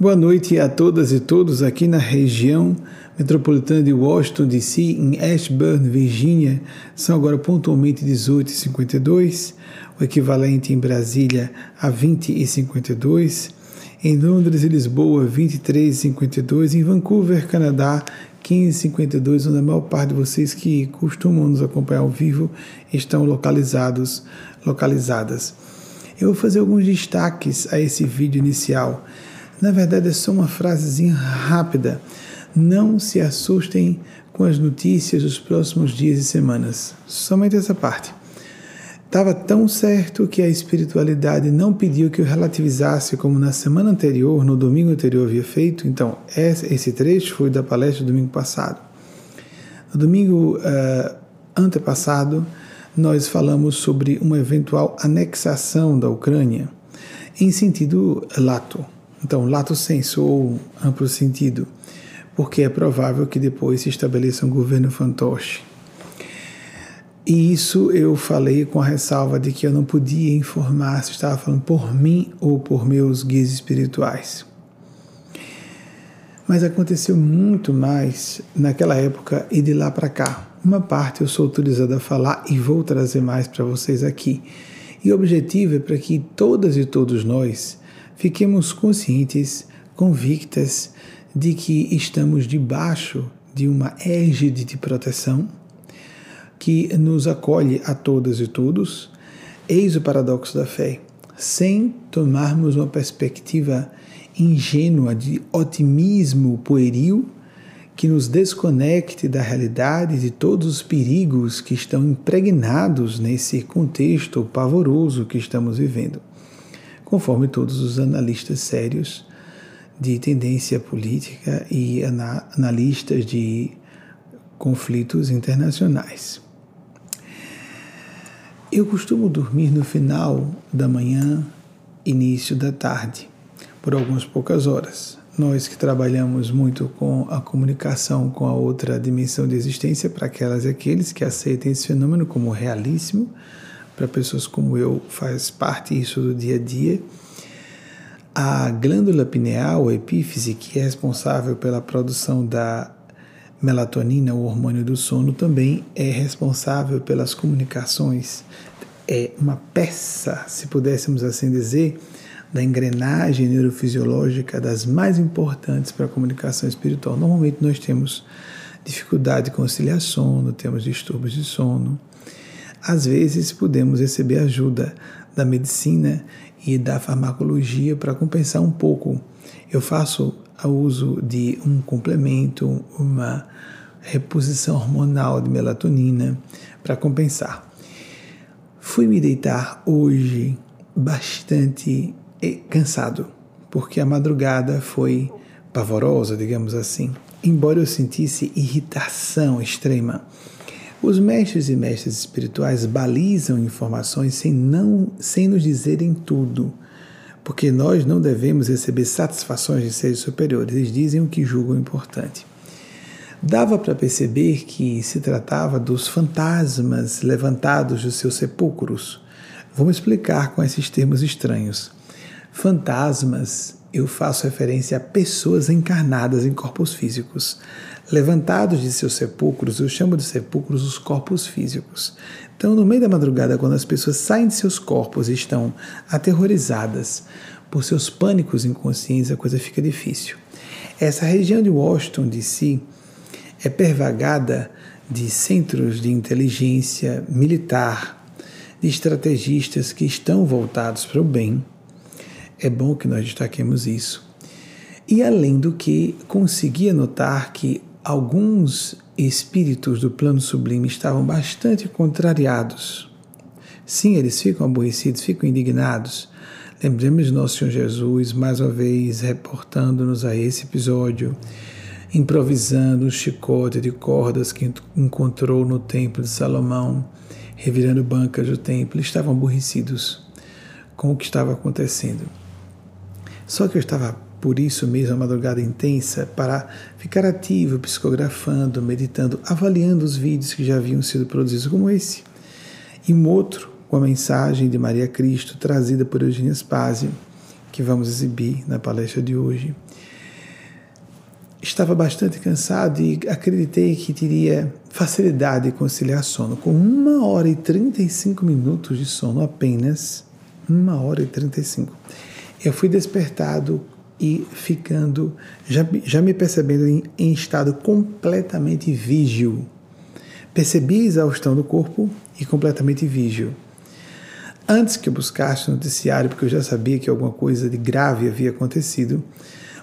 Boa noite a todas e todos aqui na região metropolitana de Washington, D.C., em Ashburn, Virgínia. São agora pontualmente 18h52, o equivalente em Brasília a 20h52. Em Londres e Lisboa, 23h52. Em Vancouver, Canadá, 1552, onde a maior parte de vocês que costumam nos acompanhar ao vivo estão localizados, localizadas. Eu vou fazer alguns destaques a esse vídeo inicial. Na verdade, é só uma frasezinha rápida. Não se assustem com as notícias dos próximos dias e semanas. Somente essa parte. Estava tão certo que a espiritualidade não pediu que eu relativizasse como na semana anterior, no domingo anterior havia feito. Então, esse trecho foi da palestra do domingo passado. No domingo uh, antepassado, nós falamos sobre uma eventual anexação da Ucrânia em sentido lato, então, lato senso ou amplo sentido, porque é provável que depois se estabeleça um governo fantoche. E isso eu falei com a ressalva de que eu não podia informar se estava falando por mim ou por meus guias espirituais. Mas aconteceu muito mais naquela época e de lá para cá. Uma parte eu sou autorizado a falar e vou trazer mais para vocês aqui. E o objetivo é para que todas e todos nós fiquemos conscientes, convictas de que estamos debaixo de uma égide de proteção que nos acolhe a todas e todos. Eis o paradoxo da fé. Sem tomarmos uma perspectiva ingênua de otimismo pueril que nos desconecte da realidade de todos os perigos que estão impregnados nesse contexto pavoroso que estamos vivendo conforme todos os analistas sérios de tendência política e analistas de conflitos internacionais. Eu costumo dormir no final da manhã, início da tarde, por algumas poucas horas. Nós que trabalhamos muito com a comunicação com a outra dimensão de existência, para aquelas e aqueles que aceitem esse fenômeno como realíssimo, para pessoas como eu, faz parte isso do dia a dia. A glândula pineal, a epífise, que é responsável pela produção da melatonina, o hormônio do sono, também é responsável pelas comunicações. É uma peça, se pudéssemos assim dizer, da engrenagem neurofisiológica das mais importantes para a comunicação espiritual. Normalmente nós temos dificuldade de conciliar sono, temos distúrbios de sono, às vezes podemos receber ajuda da medicina e da farmacologia para compensar um pouco. Eu faço o uso de um complemento, uma reposição hormonal de melatonina para compensar. Fui me deitar hoje bastante eh, cansado, porque a madrugada foi pavorosa, digamos assim, embora eu sentisse irritação extrema. Os mestres e mestres espirituais balizam informações sem, não, sem nos dizerem tudo, porque nós não devemos receber satisfações de seres superiores, eles dizem o que julgam importante. Dava para perceber que se tratava dos fantasmas levantados dos seus sepulcros. Vamos explicar com esses termos estranhos. Fantasmas, eu faço referência a pessoas encarnadas em corpos físicos levantados de seus sepulcros, eu chamo de sepulcros os corpos físicos. Então, no meio da madrugada, quando as pessoas saem de seus corpos e estão aterrorizadas por seus pânicos inconscientes, a coisa fica difícil. Essa região de Washington, D.C., é pervagada de centros de inteligência militar, de estrategistas que estão voltados para o bem. É bom que nós destaquemos isso. E além do que, consegui notar que alguns espíritos do plano sublime estavam bastante contrariados. Sim, eles ficam aborrecidos, ficam indignados. Lembremos de Nosso Senhor Jesus, mais uma vez, reportando-nos a esse episódio, improvisando um chicote de cordas que encontrou no templo de Salomão, revirando bancas do templo. Estavam aborrecidos com o que estava acontecendo. Só que eu estava por isso mesmo, a madrugada intensa, para ficar ativo, psicografando, meditando, avaliando os vídeos que já haviam sido produzidos, como esse, e um outro com a mensagem de Maria Cristo trazida por Eugênia Spazio, que vamos exibir na palestra de hoje. estava bastante cansado e acreditei que teria facilidade de conciliar sono. Com uma hora e 35 minutos de sono apenas, uma hora e 35, eu fui despertado e ficando, já, já me percebendo em, em estado completamente vígil. Percebi a exaustão do corpo e completamente vígil. Antes que eu buscasse o noticiário, porque eu já sabia que alguma coisa de grave havia acontecido,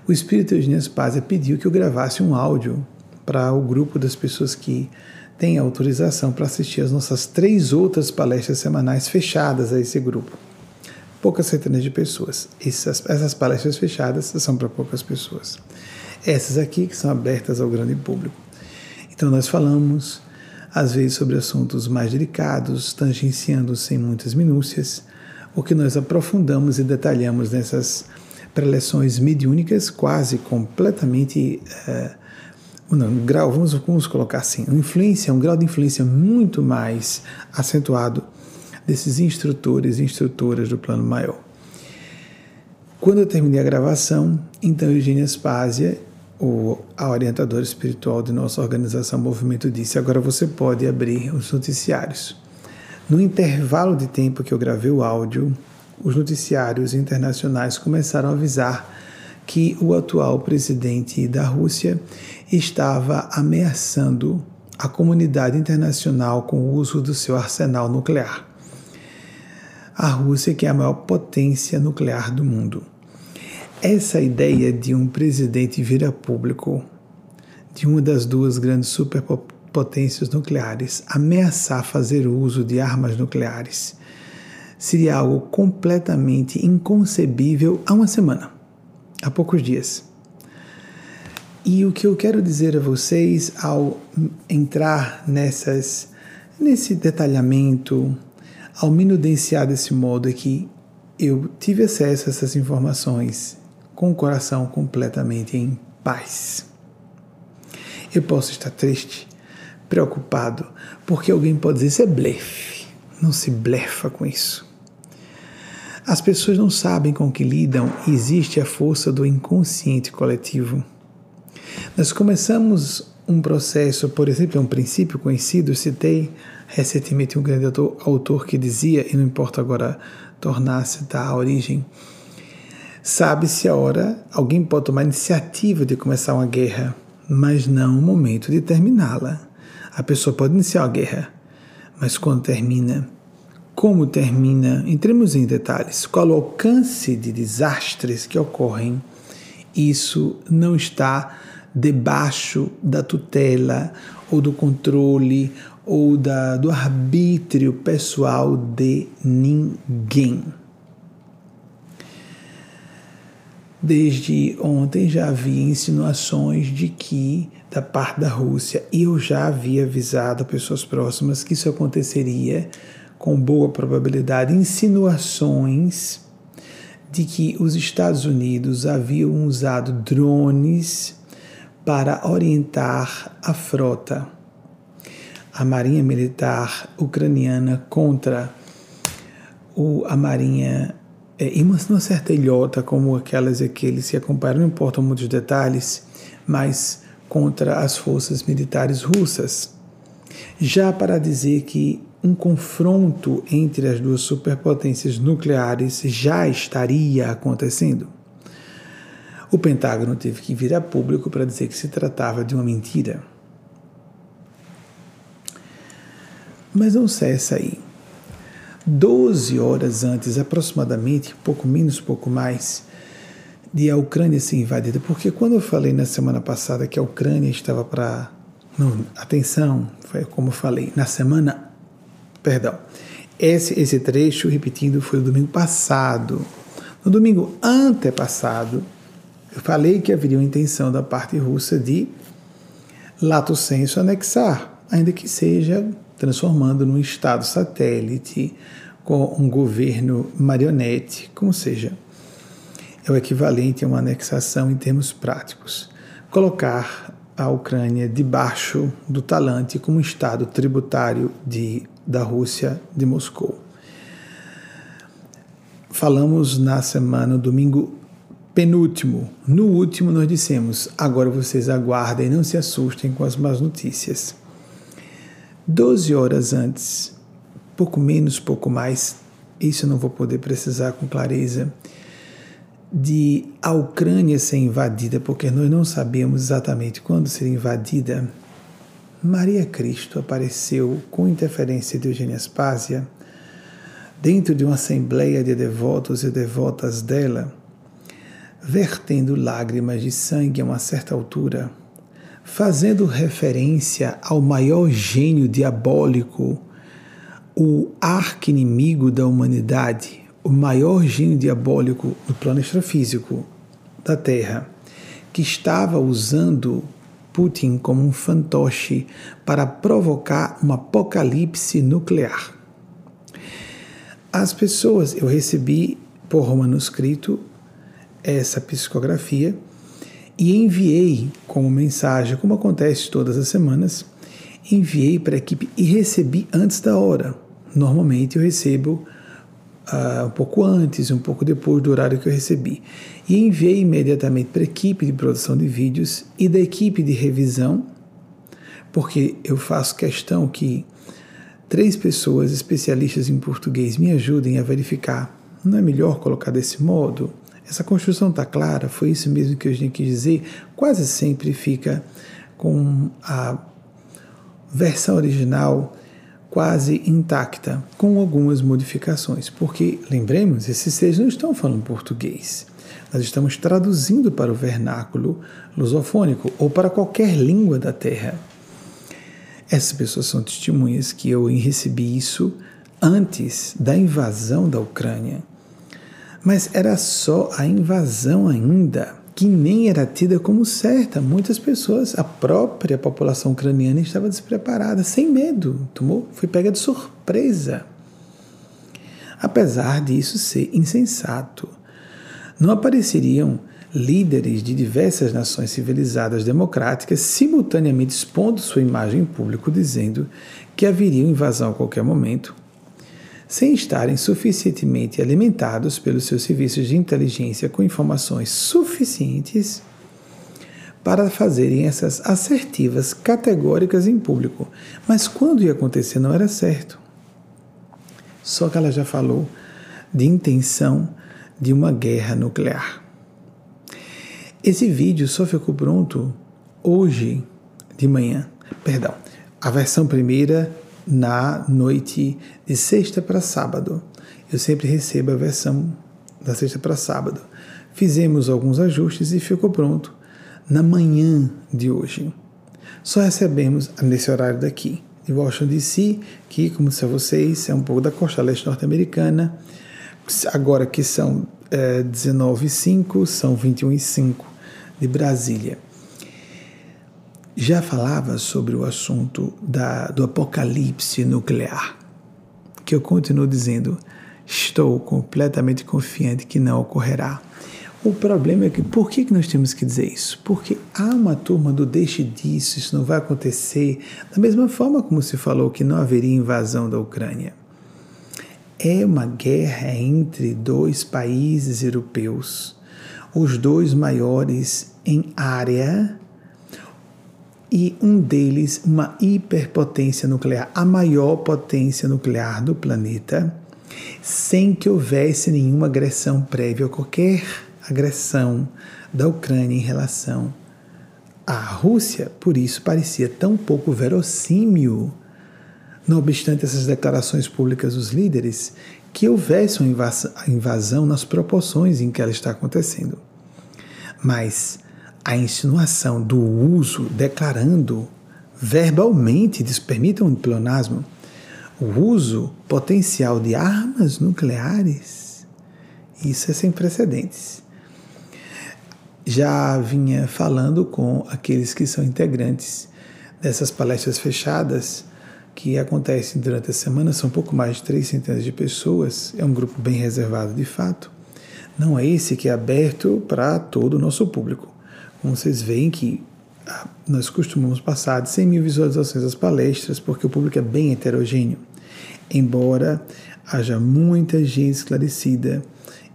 o espírito Eugênio Spazia pediu que eu gravasse um áudio para o grupo das pessoas que têm autorização para assistir as nossas três outras palestras semanais fechadas a esse grupo. Poucas centenas de pessoas. Essas, essas palestras fechadas são para poucas pessoas. Essas aqui que são abertas ao grande público. Então nós falamos às vezes sobre assuntos mais delicados, tangenciando sem muitas minúcias, o que nós aprofundamos e detalhamos nessas preleções mediúnicas quase completamente. Uh, não, um grau, vamos, vamos colocar assim, uma influência, um grau de influência muito mais acentuado desses instrutores e instrutoras do plano maior. Quando eu terminei a gravação, então Eugênia Aspásia, o, a orientadora espiritual de nossa organização Movimento, disse: agora você pode abrir os noticiários. No intervalo de tempo que eu gravei o áudio, os noticiários internacionais começaram a avisar que o atual presidente da Rússia estava ameaçando a comunidade internacional com o uso do seu arsenal nuclear. A Rússia, que é a maior potência nuclear do mundo. Essa ideia de um presidente vir a público de uma das duas grandes superpotências nucleares ameaçar fazer uso de armas nucleares seria algo completamente inconcebível há uma semana, há poucos dias. E o que eu quero dizer a vocês ao entrar nessas, nesse detalhamento, ao minudenciar desse modo é que eu tive acesso a essas informações com o coração completamente em paz. Eu posso estar triste, preocupado, porque alguém pode dizer isso é blefe. Não se blefa com isso. As pessoas não sabem com que lidam e existe a força do inconsciente coletivo. Nós começamos um processo, por exemplo, um princípio conhecido, citei recentemente um grande autor, autor que dizia, e não importa agora tornar-se da origem, sabe-se a hora, alguém pode tomar a iniciativa de começar uma guerra, mas não o momento de terminá-la. A pessoa pode iniciar a guerra, mas quando termina, como termina, entremos em detalhes, qual o alcance de desastres que ocorrem, isso não está debaixo da tutela ou do controle ou da, do arbítrio pessoal de ninguém. Desde ontem já havia insinuações de que, da parte da Rússia, e eu já havia avisado pessoas próximas que isso aconteceria com boa probabilidade, insinuações de que os Estados Unidos haviam usado drones para orientar a frota, a Marinha Militar ucraniana contra o, a Marinha é, em uma, uma certa ilhota, como aquelas e aqueles que acompanharam, não importam muitos detalhes, mas contra as forças militares russas. Já para dizer que um confronto entre as duas superpotências nucleares já estaria acontecendo. O Pentágono teve que vir a público para dizer que se tratava de uma mentira. Mas não cessa aí. Doze horas antes, aproximadamente, pouco menos, pouco mais, de a Ucrânia ser invadida, porque quando eu falei na semana passada que a Ucrânia estava para. Não, atenção, foi como eu falei, na semana Perdão. Esse, esse trecho, repetindo, foi no domingo passado. No domingo antepassado, eu falei que haveria uma intenção da parte russa de lato senso anexar, ainda que seja transformando num estado satélite com um governo marionete, como seja. É o equivalente a uma anexação em termos práticos. Colocar a Ucrânia debaixo do talante como um estado tributário de da Rússia de Moscou. Falamos na semana, domingo penúltimo, no último nós dissemos: agora vocês aguardem, não se assustem com as más notícias. Doze horas antes, pouco menos, pouco mais, isso eu não vou poder precisar com clareza, de a Ucrânia ser invadida, porque nós não sabemos exatamente quando seria invadida, Maria Cristo apareceu com interferência de Eugênia Aspásia dentro de uma assembleia de devotos e devotas dela, vertendo lágrimas de sangue a uma certa altura, fazendo referência ao maior gênio diabólico, o arqui-inimigo da humanidade, o maior gênio diabólico do plano extrafísico da Terra, que estava usando Putin como um fantoche para provocar um apocalipse nuclear. As pessoas, eu recebi por manuscrito essa psicografia e enviei como mensagem, como acontece todas as semanas, enviei para a equipe e recebi antes da hora. Normalmente eu recebo uh, um pouco antes, um pouco depois do horário que eu recebi. E enviei imediatamente para a equipe de produção de vídeos e da equipe de revisão, porque eu faço questão que três pessoas especialistas em português me ajudem a verificar. Não é melhor colocar desse modo? Essa construção está clara, foi isso mesmo que eu tinha que dizer. Quase sempre fica com a versão original quase intacta, com algumas modificações, porque, lembremos, esses seis não estão falando português. Nós estamos traduzindo para o vernáculo lusofônico ou para qualquer língua da Terra. Essas pessoas são testemunhas que eu recebi isso antes da invasão da Ucrânia. Mas era só a invasão ainda, que nem era tida como certa. Muitas pessoas, a própria população ucraniana estava despreparada, sem medo, tomou, foi pega de surpresa. Apesar disso ser insensato, não apareceriam líderes de diversas nações civilizadas democráticas simultaneamente expondo sua imagem em público dizendo que haveria invasão a qualquer momento, sem estarem suficientemente alimentados pelos seus serviços de inteligência com informações suficientes para fazerem essas assertivas categóricas em público. Mas quando ia acontecer não era certo. Só que ela já falou de intenção de uma guerra nuclear. Esse vídeo só ficou pronto hoje de manhã. Perdão, a versão primeira na noite de sexta para sábado. Eu sempre recebo a versão da sexta para sábado. Fizemos alguns ajustes e ficou pronto na manhã de hoje. Só recebemos nesse horário daqui, de Washington DC, que, como disse a vocês, é um pouco da costa leste norte-americana. Agora que são é, 19 e 5, são 21 e 5 de Brasília. Já falava sobre o assunto da, do apocalipse nuclear, que eu continuo dizendo, estou completamente confiante que não ocorrerá. O problema é que, por que nós temos que dizer isso? Porque há uma turma do deixe disso, isso não vai acontecer, da mesma forma como se falou que não haveria invasão da Ucrânia. É uma guerra entre dois países europeus os dois maiores em área e um deles uma hiperpotência nuclear, a maior potência nuclear do planeta, sem que houvesse nenhuma agressão prévia, qualquer agressão da Ucrânia em relação à Rússia, por isso parecia tão pouco verossímil, não obstante essas declarações públicas dos líderes, que houvesse uma invasão nas proporções em que ela está acontecendo. Mas a insinuação do uso declarando verbalmente, permitam um pleonasmo, o uso potencial de armas nucleares, isso é sem precedentes. Já vinha falando com aqueles que são integrantes dessas palestras fechadas que acontecem durante a semana, são pouco mais de três centenas de pessoas, é um grupo bem reservado de fato. Não é esse que é aberto para todo o nosso público. Como vocês veem que ah, nós costumamos passar de 100 mil visualizações às palestras, porque o público é bem heterogêneo. Embora haja muita gente esclarecida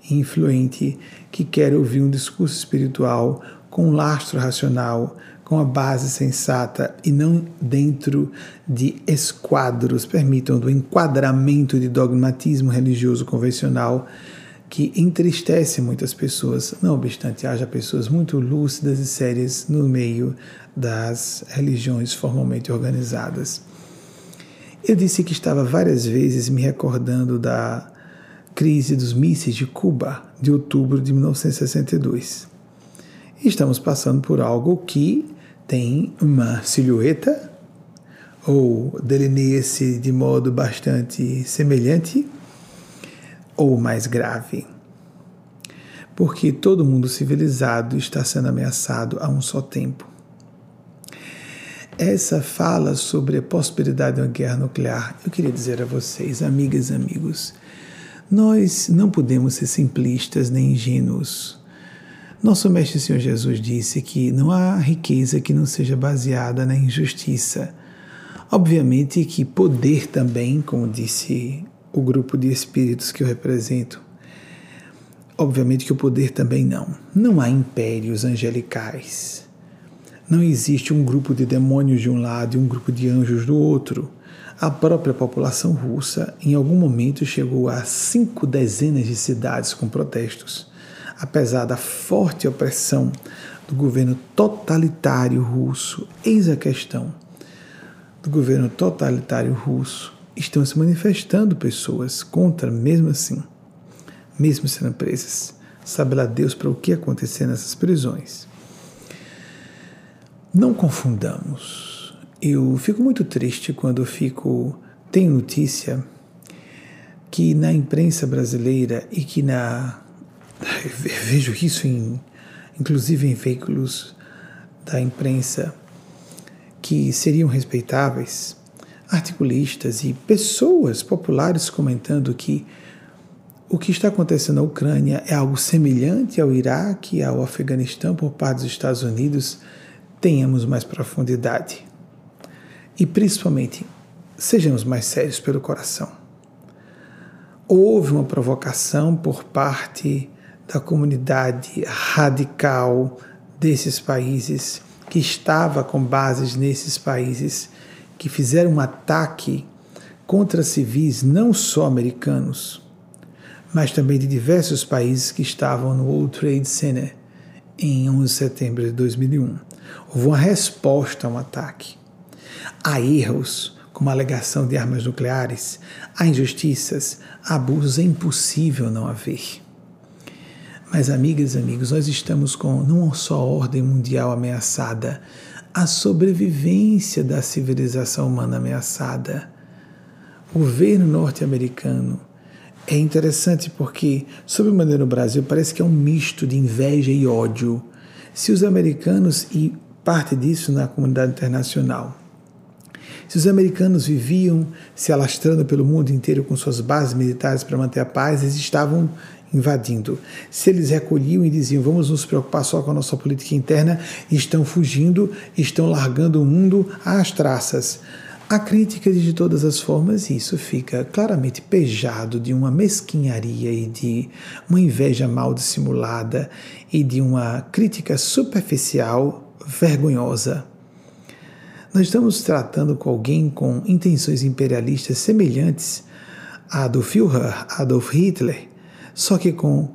influente que quer ouvir um discurso espiritual com um lastro racional, com a base sensata e não dentro de esquadros, permitam, do enquadramento de dogmatismo religioso convencional que entristece muitas pessoas. Não obstante, haja pessoas muito lúcidas e sérias no meio das religiões formalmente organizadas. Eu disse que estava várias vezes me recordando da crise dos mísseis de Cuba de outubro de 1962. estamos passando por algo que tem uma silhueta ou delineia-se de modo bastante semelhante ou mais grave. Porque todo mundo civilizado está sendo ameaçado a um só tempo. Essa fala sobre a possibilidade de uma guerra nuclear, eu queria dizer a vocês, amigas e amigos, nós não podemos ser simplistas nem ingênuos nosso Mestre Senhor Jesus disse que não há riqueza que não seja baseada na injustiça. Obviamente que poder também, como disse o grupo de espíritos que eu represento, obviamente que o poder também não. Não há impérios angelicais. Não existe um grupo de demônios de um lado e um grupo de anjos do outro. A própria população russa, em algum momento, chegou a cinco dezenas de cidades com protestos apesar da forte opressão do governo totalitário russo, eis a questão do governo totalitário russo, estão se manifestando pessoas contra, mesmo assim, mesmo sendo presas. Sabe lá Deus para o que acontecer nessas prisões. Não confundamos. Eu fico muito triste quando fico tenho notícia que na imprensa brasileira e que na vejo isso em, inclusive em veículos da imprensa que seriam respeitáveis, articulistas e pessoas populares comentando que o que está acontecendo na Ucrânia é algo semelhante ao Iraque ao Afeganistão por parte dos Estados Unidos, tenhamos mais profundidade. E principalmente, sejamos mais sérios pelo coração. Houve uma provocação por parte da comunidade radical desses países, que estava com bases nesses países, que fizeram um ataque contra civis não só americanos, mas também de diversos países que estavam no World Trade Center em 11 de setembro de 2001. Houve uma resposta a um ataque. Há erros, como a alegação de armas nucleares, há injustiças, há abusos, é impossível não haver. Mas, amigas e amigos, nós estamos com não só a ordem mundial ameaçada, a sobrevivência da civilização humana ameaçada. O governo norte-americano é interessante porque, sob maneira no Brasil, parece que é um misto de inveja e ódio. Se os americanos, e parte disso na comunidade internacional, se os americanos viviam se alastrando pelo mundo inteiro com suas bases militares para manter a paz, eles estavam invadindo. Se eles recolhiam e diziam vamos nos preocupar só com a nossa política interna, estão fugindo, estão largando o mundo às traças. A crítica de todas as formas, isso fica claramente pejado de uma mesquinharia e de uma inveja mal dissimulada e de uma crítica superficial vergonhosa. Nós estamos tratando com alguém com intenções imperialistas semelhantes à do Führer, Adolf Hitler, só que com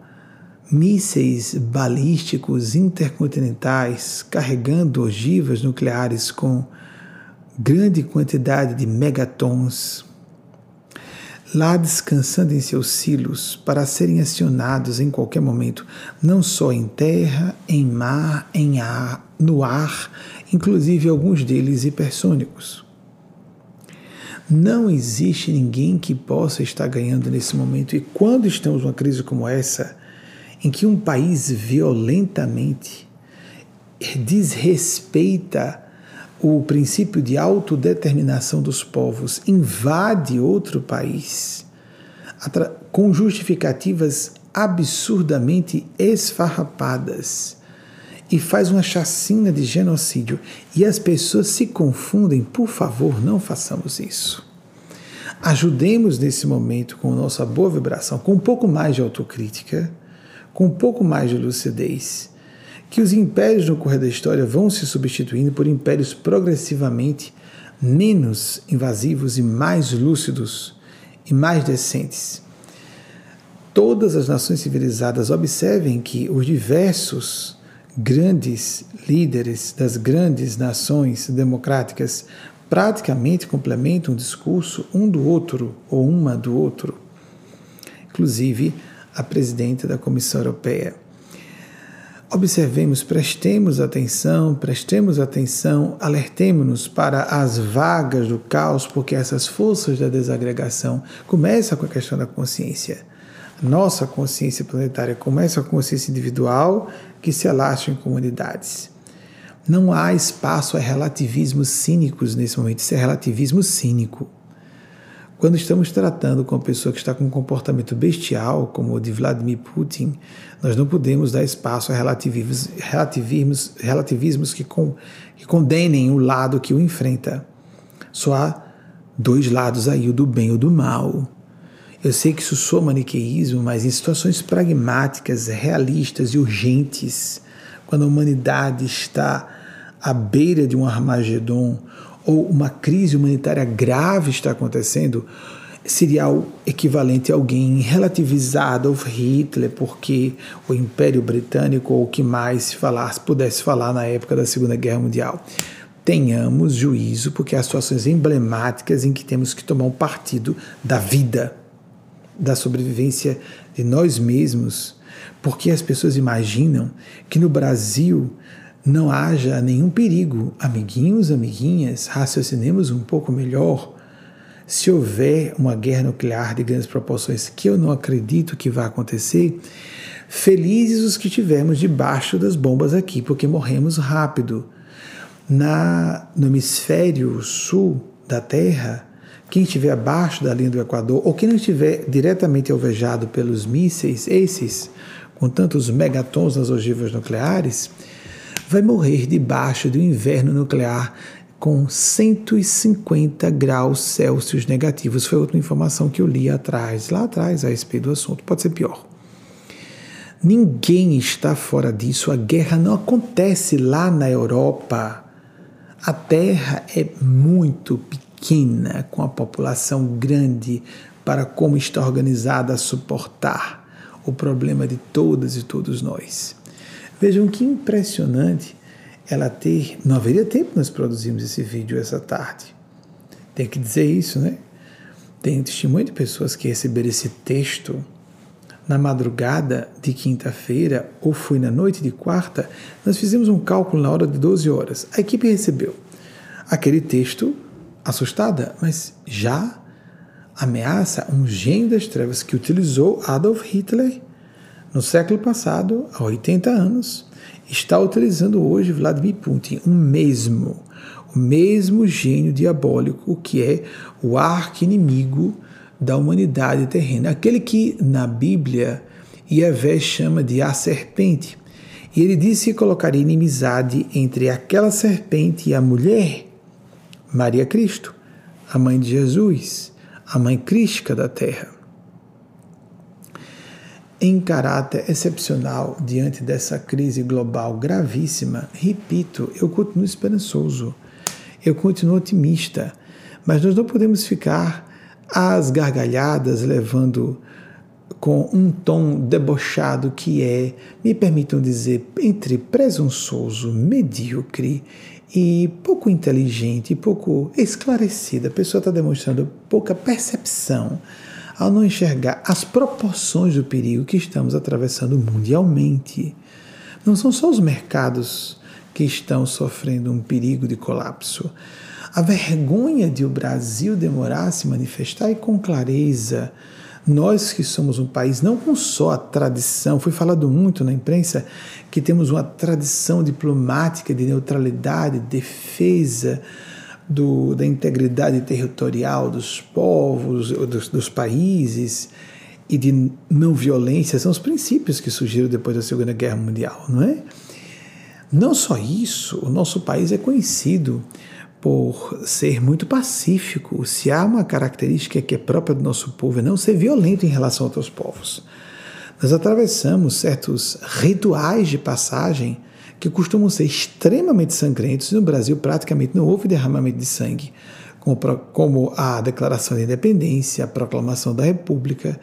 mísseis balísticos intercontinentais carregando ogivas nucleares com grande quantidade de megatons, lá descansando em seus silos para serem acionados em qualquer momento, não só em terra, em mar, em ar, no ar, inclusive alguns deles hipersônicos. Não existe ninguém que possa estar ganhando nesse momento. E quando estamos numa crise como essa, em que um país violentamente desrespeita o princípio de autodeterminação dos povos, invade outro país com justificativas absurdamente esfarrapadas e faz uma chacina de genocídio e as pessoas se confundem, por favor, não façamos isso. Ajudemos nesse momento com nossa boa vibração, com um pouco mais de autocrítica, com um pouco mais de lucidez, que os impérios no correr da história vão se substituindo por impérios progressivamente menos invasivos e mais lúcidos e mais decentes. Todas as nações civilizadas observem que os diversos grandes líderes das grandes nações democráticas praticamente complementam o discurso um do outro ou uma do outro. Inclusive a presidenta da Comissão Europeia Observemos, prestemos atenção, prestemos atenção, alertemos-nos para as vagas do caos, porque essas forças da desagregação começam com a questão da consciência. Nossa consciência planetária começa com a consciência individual que se alastra em comunidades. Não há espaço a relativismos cínicos nesse momento, isso é relativismo cínico. Quando estamos tratando com uma pessoa que está com um comportamento bestial, como o de Vladimir Putin, nós não podemos dar espaço a relativismos, relativismos, relativismos que, com, que condenem o lado que o enfrenta. Só há dois lados aí, o do bem e o do mal. Eu sei que isso soa maniqueísmo, mas em situações pragmáticas, realistas e urgentes, quando a humanidade está à beira de um Armagedon, ou uma crise humanitária grave está acontecendo, seria o equivalente a alguém relativizado ao Hitler, porque o Império Britânico, ou o que mais se falasse, pudesse falar na época da Segunda Guerra Mundial. Tenhamos juízo, porque há situações emblemáticas em que temos que tomar um partido da vida, da sobrevivência de nós mesmos, porque as pessoas imaginam que no Brasil não haja nenhum perigo. Amiguinhos, amiguinhas, raciocinemos um pouco melhor. Se houver uma guerra nuclear de grandes proporções, que eu não acredito que vai acontecer, felizes os que estivermos debaixo das bombas aqui, porque morremos rápido. Na, no hemisfério sul da Terra, quem estiver abaixo da linha do Equador, ou quem não estiver diretamente alvejado pelos mísseis, esses, com tantos megatons nas ogivas nucleares, vai morrer debaixo do inverno nuclear com 150 graus Celsius negativos. Foi outra informação que eu li atrás, lá atrás, a respeito do assunto. Pode ser pior. Ninguém está fora disso. A guerra não acontece lá na Europa. A Terra é muito pequena, com a população grande para como está organizada a suportar o problema de todas e todos nós. Vejam que impressionante ela ter. Não haveria tempo nós produzimos esse vídeo essa tarde. Tem que dizer isso, né? Tem testemunho de pessoas que receberam esse texto na madrugada de quinta-feira ou foi na noite de quarta. Nós fizemos um cálculo na hora de 12 horas. A equipe recebeu aquele texto assustada, mas já ameaça um gênio das trevas que utilizou Adolf Hitler no século passado, há 80 anos, está utilizando hoje Vladimir Putin, o mesmo, o mesmo gênio diabólico que é o arqui-inimigo da humanidade terrena, aquele que na Bíblia Yahvé chama de a serpente. E ele disse que colocaria inimizade entre aquela serpente e a mulher, Maria Cristo, a mãe de Jesus, a mãe crística da terra. Em caráter excepcional diante dessa crise global gravíssima, repito, eu continuo esperançoso, eu continuo otimista, mas nós não podemos ficar às gargalhadas levando com um tom debochado que é, me permitam dizer, entre presunçoso, medíocre e pouco inteligente, pouco esclarecida. A pessoa está demonstrando pouca percepção ao não enxergar as proporções do perigo que estamos atravessando mundialmente. Não são só os mercados que estão sofrendo um perigo de colapso. A vergonha de o Brasil demorar a se manifestar e com clareza. Nós que somos um país não com só a tradição, foi falado muito na imprensa que temos uma tradição diplomática de neutralidade, defesa, do, da integridade territorial dos povos, dos, dos países e de não violência são os princípios que surgiram depois da Segunda Guerra Mundial, não é? Não só isso, o nosso país é conhecido por ser muito pacífico. Se há uma característica que é própria do nosso povo é não ser violento em relação a outros povos. Nós atravessamos certos rituais de passagem que costumam ser extremamente sangrentos. No Brasil, praticamente não houve derramamento de sangue, como, como a Declaração de Independência, a Proclamação da República.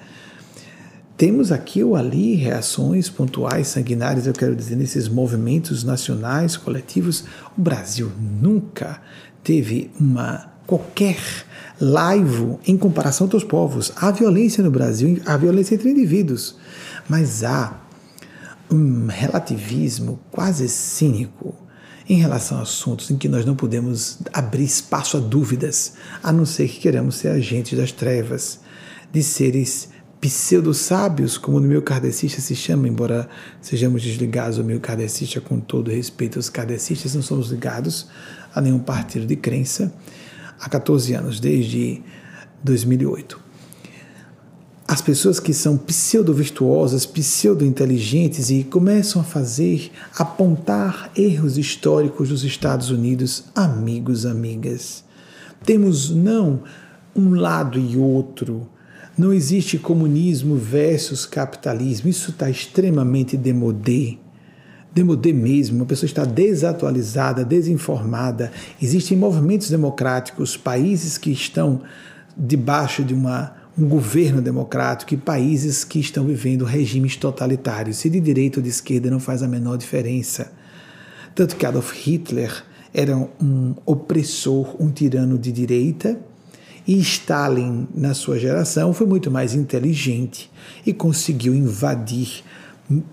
Temos aqui ou ali reações pontuais, sanguinárias, eu quero dizer, nesses movimentos nacionais, coletivos. O Brasil nunca teve uma qualquer laivo em comparação a outros povos. Há violência no Brasil, há violência entre indivíduos, mas há um relativismo quase cínico em relação a assuntos em que nós não podemos abrir espaço a dúvidas, a não ser que queremos ser agentes das trevas, de seres pseudo-sábios, como no meu kardecista se chama, embora sejamos desligados ao meu kardecista com todo respeito aos kardecistas, não somos ligados a nenhum partido de crença há 14 anos, desde 2008 as pessoas que são pseudo-virtuosas, pseudo-inteligentes e começam a fazer, apontar erros históricos dos Estados Unidos, amigos, amigas. Temos não um lado e outro. Não existe comunismo versus capitalismo. Isso está extremamente demodé. Demodé mesmo. A pessoa está desatualizada, desinformada. Existem movimentos democráticos, países que estão debaixo de uma um governo democrático e países que estão vivendo regimes totalitários. Se de direita ou de esquerda não faz a menor diferença. Tanto que Adolf Hitler era um opressor, um tirano de direita, e Stalin, na sua geração, foi muito mais inteligente e conseguiu invadir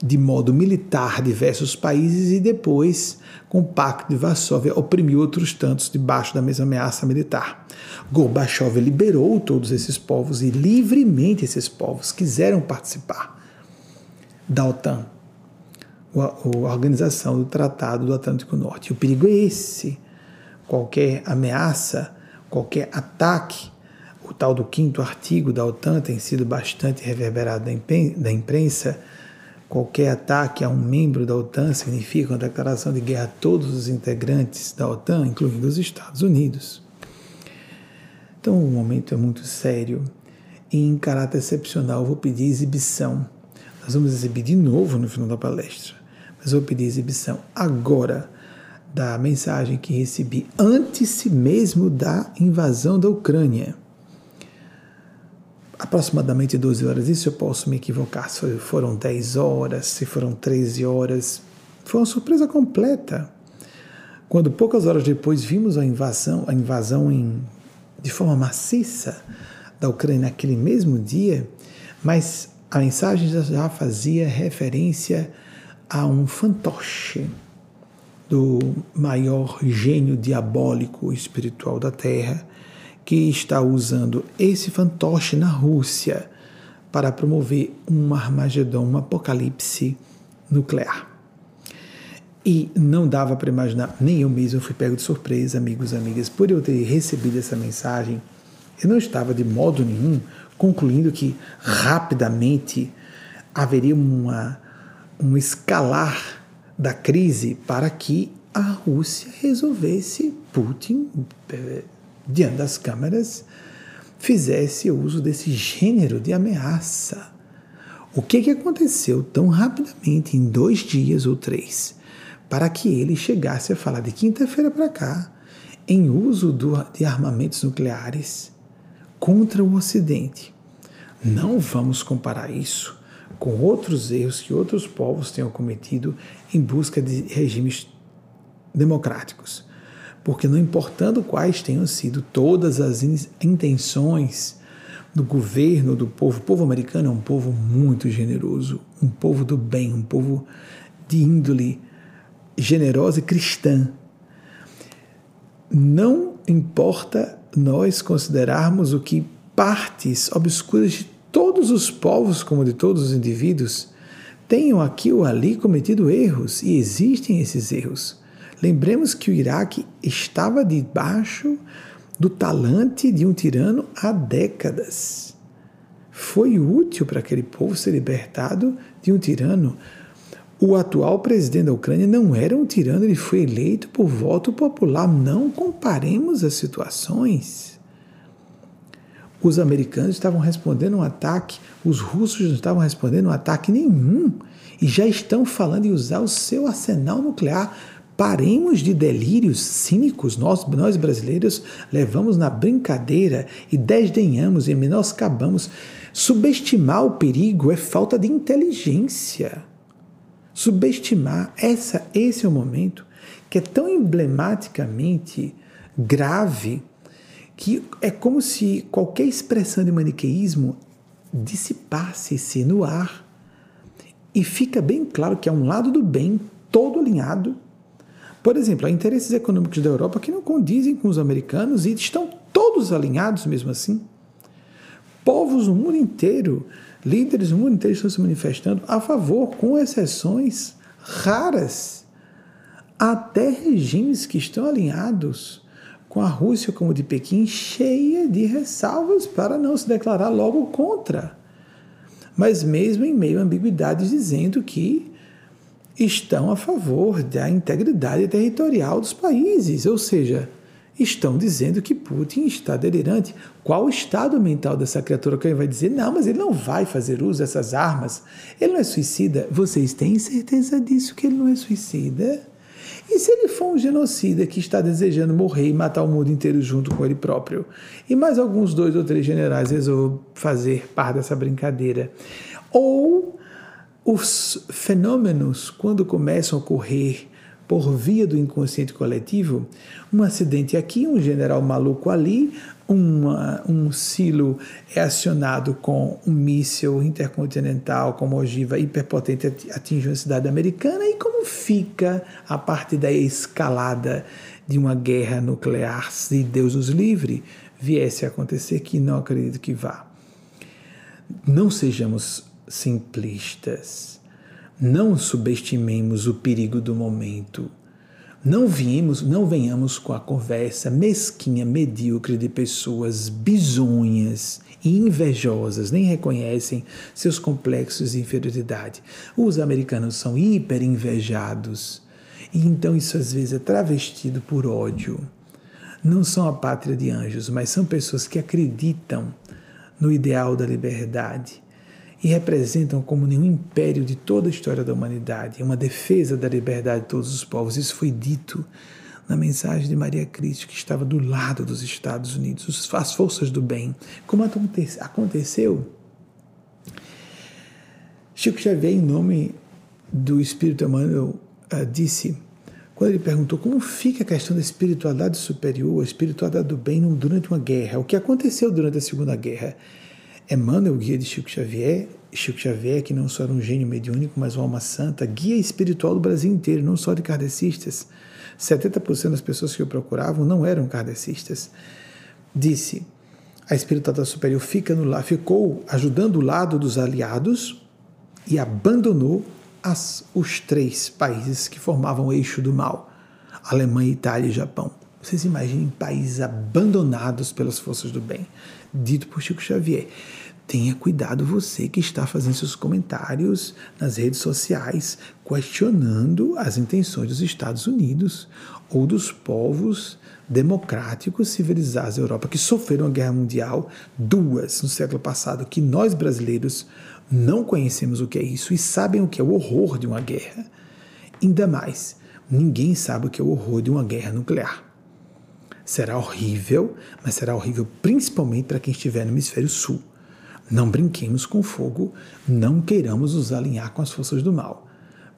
de modo militar diversos países e depois, com o Pacto de Varsóvia, oprimiu outros tantos debaixo da mesma ameaça militar. Gorbachev liberou todos esses povos e livremente esses povos quiseram participar da OTAN, a organização do Tratado do Atlântico Norte. O perigo é esse. Qualquer ameaça, qualquer ataque, o tal do quinto artigo da OTAN tem sido bastante reverberado da imprensa Qualquer ataque a um membro da OTAN significa uma declaração de guerra a todos os integrantes da OTAN, incluindo os Estados Unidos. Então o momento é muito sério e em caráter excepcional vou pedir exibição. Nós vamos exibir de novo no final da palestra, mas vou pedir exibição agora da mensagem que recebi antes mesmo da invasão da Ucrânia aproximadamente 12 horas. Isso eu posso me equivocar se foram 10 horas, se foram 13 horas. Foi uma surpresa completa. Quando poucas horas depois vimos a invasão, a invasão em, de forma maciça da Ucrânia naquele mesmo dia, mas a mensagem já fazia referência a um fantoche do maior gênio diabólico espiritual da Terra, que está usando esse fantoche na Rússia para promover um Armagedon, um apocalipse nuclear. E não dava para imaginar, nem eu mesmo fui pego de surpresa, amigos e amigas, por eu ter recebido essa mensagem. Eu não estava de modo nenhum concluindo que rapidamente haveria uma, um escalar da crise para que a Rússia resolvesse Putin eh, diante das câmeras, fizesse uso desse gênero de ameaça. O que, que aconteceu tão rapidamente, em dois dias ou três, para que ele chegasse a falar de quinta-feira para cá em uso do, de armamentos nucleares contra o Ocidente? Não vamos comparar isso com outros erros que outros povos tenham cometido em busca de regimes democráticos porque não importando quais tenham sido todas as intenções do governo, do povo, o povo americano é um povo muito generoso, um povo do bem, um povo de índole generosa e cristã. Não importa nós considerarmos o que partes obscuras de todos os povos, como de todos os indivíduos, tenham aqui ou ali cometido erros, e existem esses erros. Lembremos que o Iraque estava debaixo do talante de um tirano há décadas. Foi útil para aquele povo ser libertado de um tirano. O atual presidente da Ucrânia não era um tirano, ele foi eleito por voto popular. Não comparemos as situações. Os americanos estavam respondendo um ataque, os russos não estavam respondendo um ataque nenhum e já estão falando em usar o seu arsenal nuclear. Paremos de delírios cínicos, nós, nós brasileiros levamos na brincadeira e desdenhamos e menoscabamos. Subestimar o perigo é falta de inteligência. Subestimar, essa, esse é o momento que é tão emblematicamente grave que é como se qualquer expressão de maniqueísmo dissipasse-se no ar. E fica bem claro que é um lado do bem, todo alinhado. Por exemplo, há interesses econômicos da Europa que não condizem com os americanos e estão todos alinhados mesmo assim. Povos no mundo inteiro, líderes no mundo inteiro estão se manifestando a favor, com exceções raras. Até regimes que estão alinhados com a Rússia, como de Pequim, cheia de ressalvas para não se declarar logo contra. Mas mesmo em meio a ambiguidades, dizendo que estão a favor da integridade territorial dos países, ou seja, estão dizendo que Putin está delirante. Qual o estado mental dessa criatura que vai dizer, não, mas ele não vai fazer uso dessas armas, ele não é suicida? Vocês têm certeza disso que ele não é suicida? E se ele for um genocida que está desejando morrer e matar o mundo inteiro junto com ele próprio? E mais alguns dois ou três generais resolvem fazer parte dessa brincadeira. Ou os fenômenos, quando começam a ocorrer por via do inconsciente coletivo, um acidente aqui, um general maluco ali, uma, um silo é acionado com um míssil intercontinental como ogiva hiperpotente atinge uma cidade americana e como fica a partir da escalada de uma guerra nuclear, se Deus nos livre, viesse a acontecer, que não acredito que vá. Não sejamos simplistas. Não subestimemos o perigo do momento. Não viemos, não venhamos com a conversa mesquinha, medíocre de pessoas bizonhas e invejosas, nem reconhecem seus complexos de inferioridade. Os americanos são hiper invejados. E então isso às vezes é travestido por ódio. Não são a pátria de anjos, mas são pessoas que acreditam no ideal da liberdade e representam como nenhum império de toda a história da humanidade, uma defesa da liberdade de todos os povos. Isso foi dito na mensagem de Maria Cristo, que estava do lado dos Estados Unidos, as forças do bem. Como aconteceu? Chico Xavier, em nome do Espírito Emmanuel, uh, disse, quando ele perguntou como fica a questão da espiritualidade superior, a espiritualidade do bem durante uma guerra, o que aconteceu durante a Segunda Guerra, Emmanuel, guia de Chico Xavier, Chico Xavier, que não só era um gênio mediúnico, mas uma alma santa, guia espiritual do Brasil inteiro, não só de kardecistas. 70% das pessoas que o procuravam não eram kardecistas. Disse: a espiritualidade superior fica no, ficou ajudando o lado dos aliados e abandonou as, os três países que formavam o eixo do mal: Alemanha, Itália e Japão. Vocês imaginem países abandonados pelas forças do bem, dito por Chico Xavier. Tenha cuidado você que está fazendo seus comentários nas redes sociais, questionando as intenções dos Estados Unidos ou dos povos democráticos civilizados da Europa que sofreram a guerra mundial, duas no século passado, que nós brasileiros não conhecemos o que é isso e sabem o que é o horror de uma guerra. Ainda mais, ninguém sabe o que é o horror de uma guerra nuclear. Será horrível, mas será horrível principalmente para quem estiver no hemisfério sul. Não brinquemos com fogo, não queiramos nos alinhar com as forças do mal,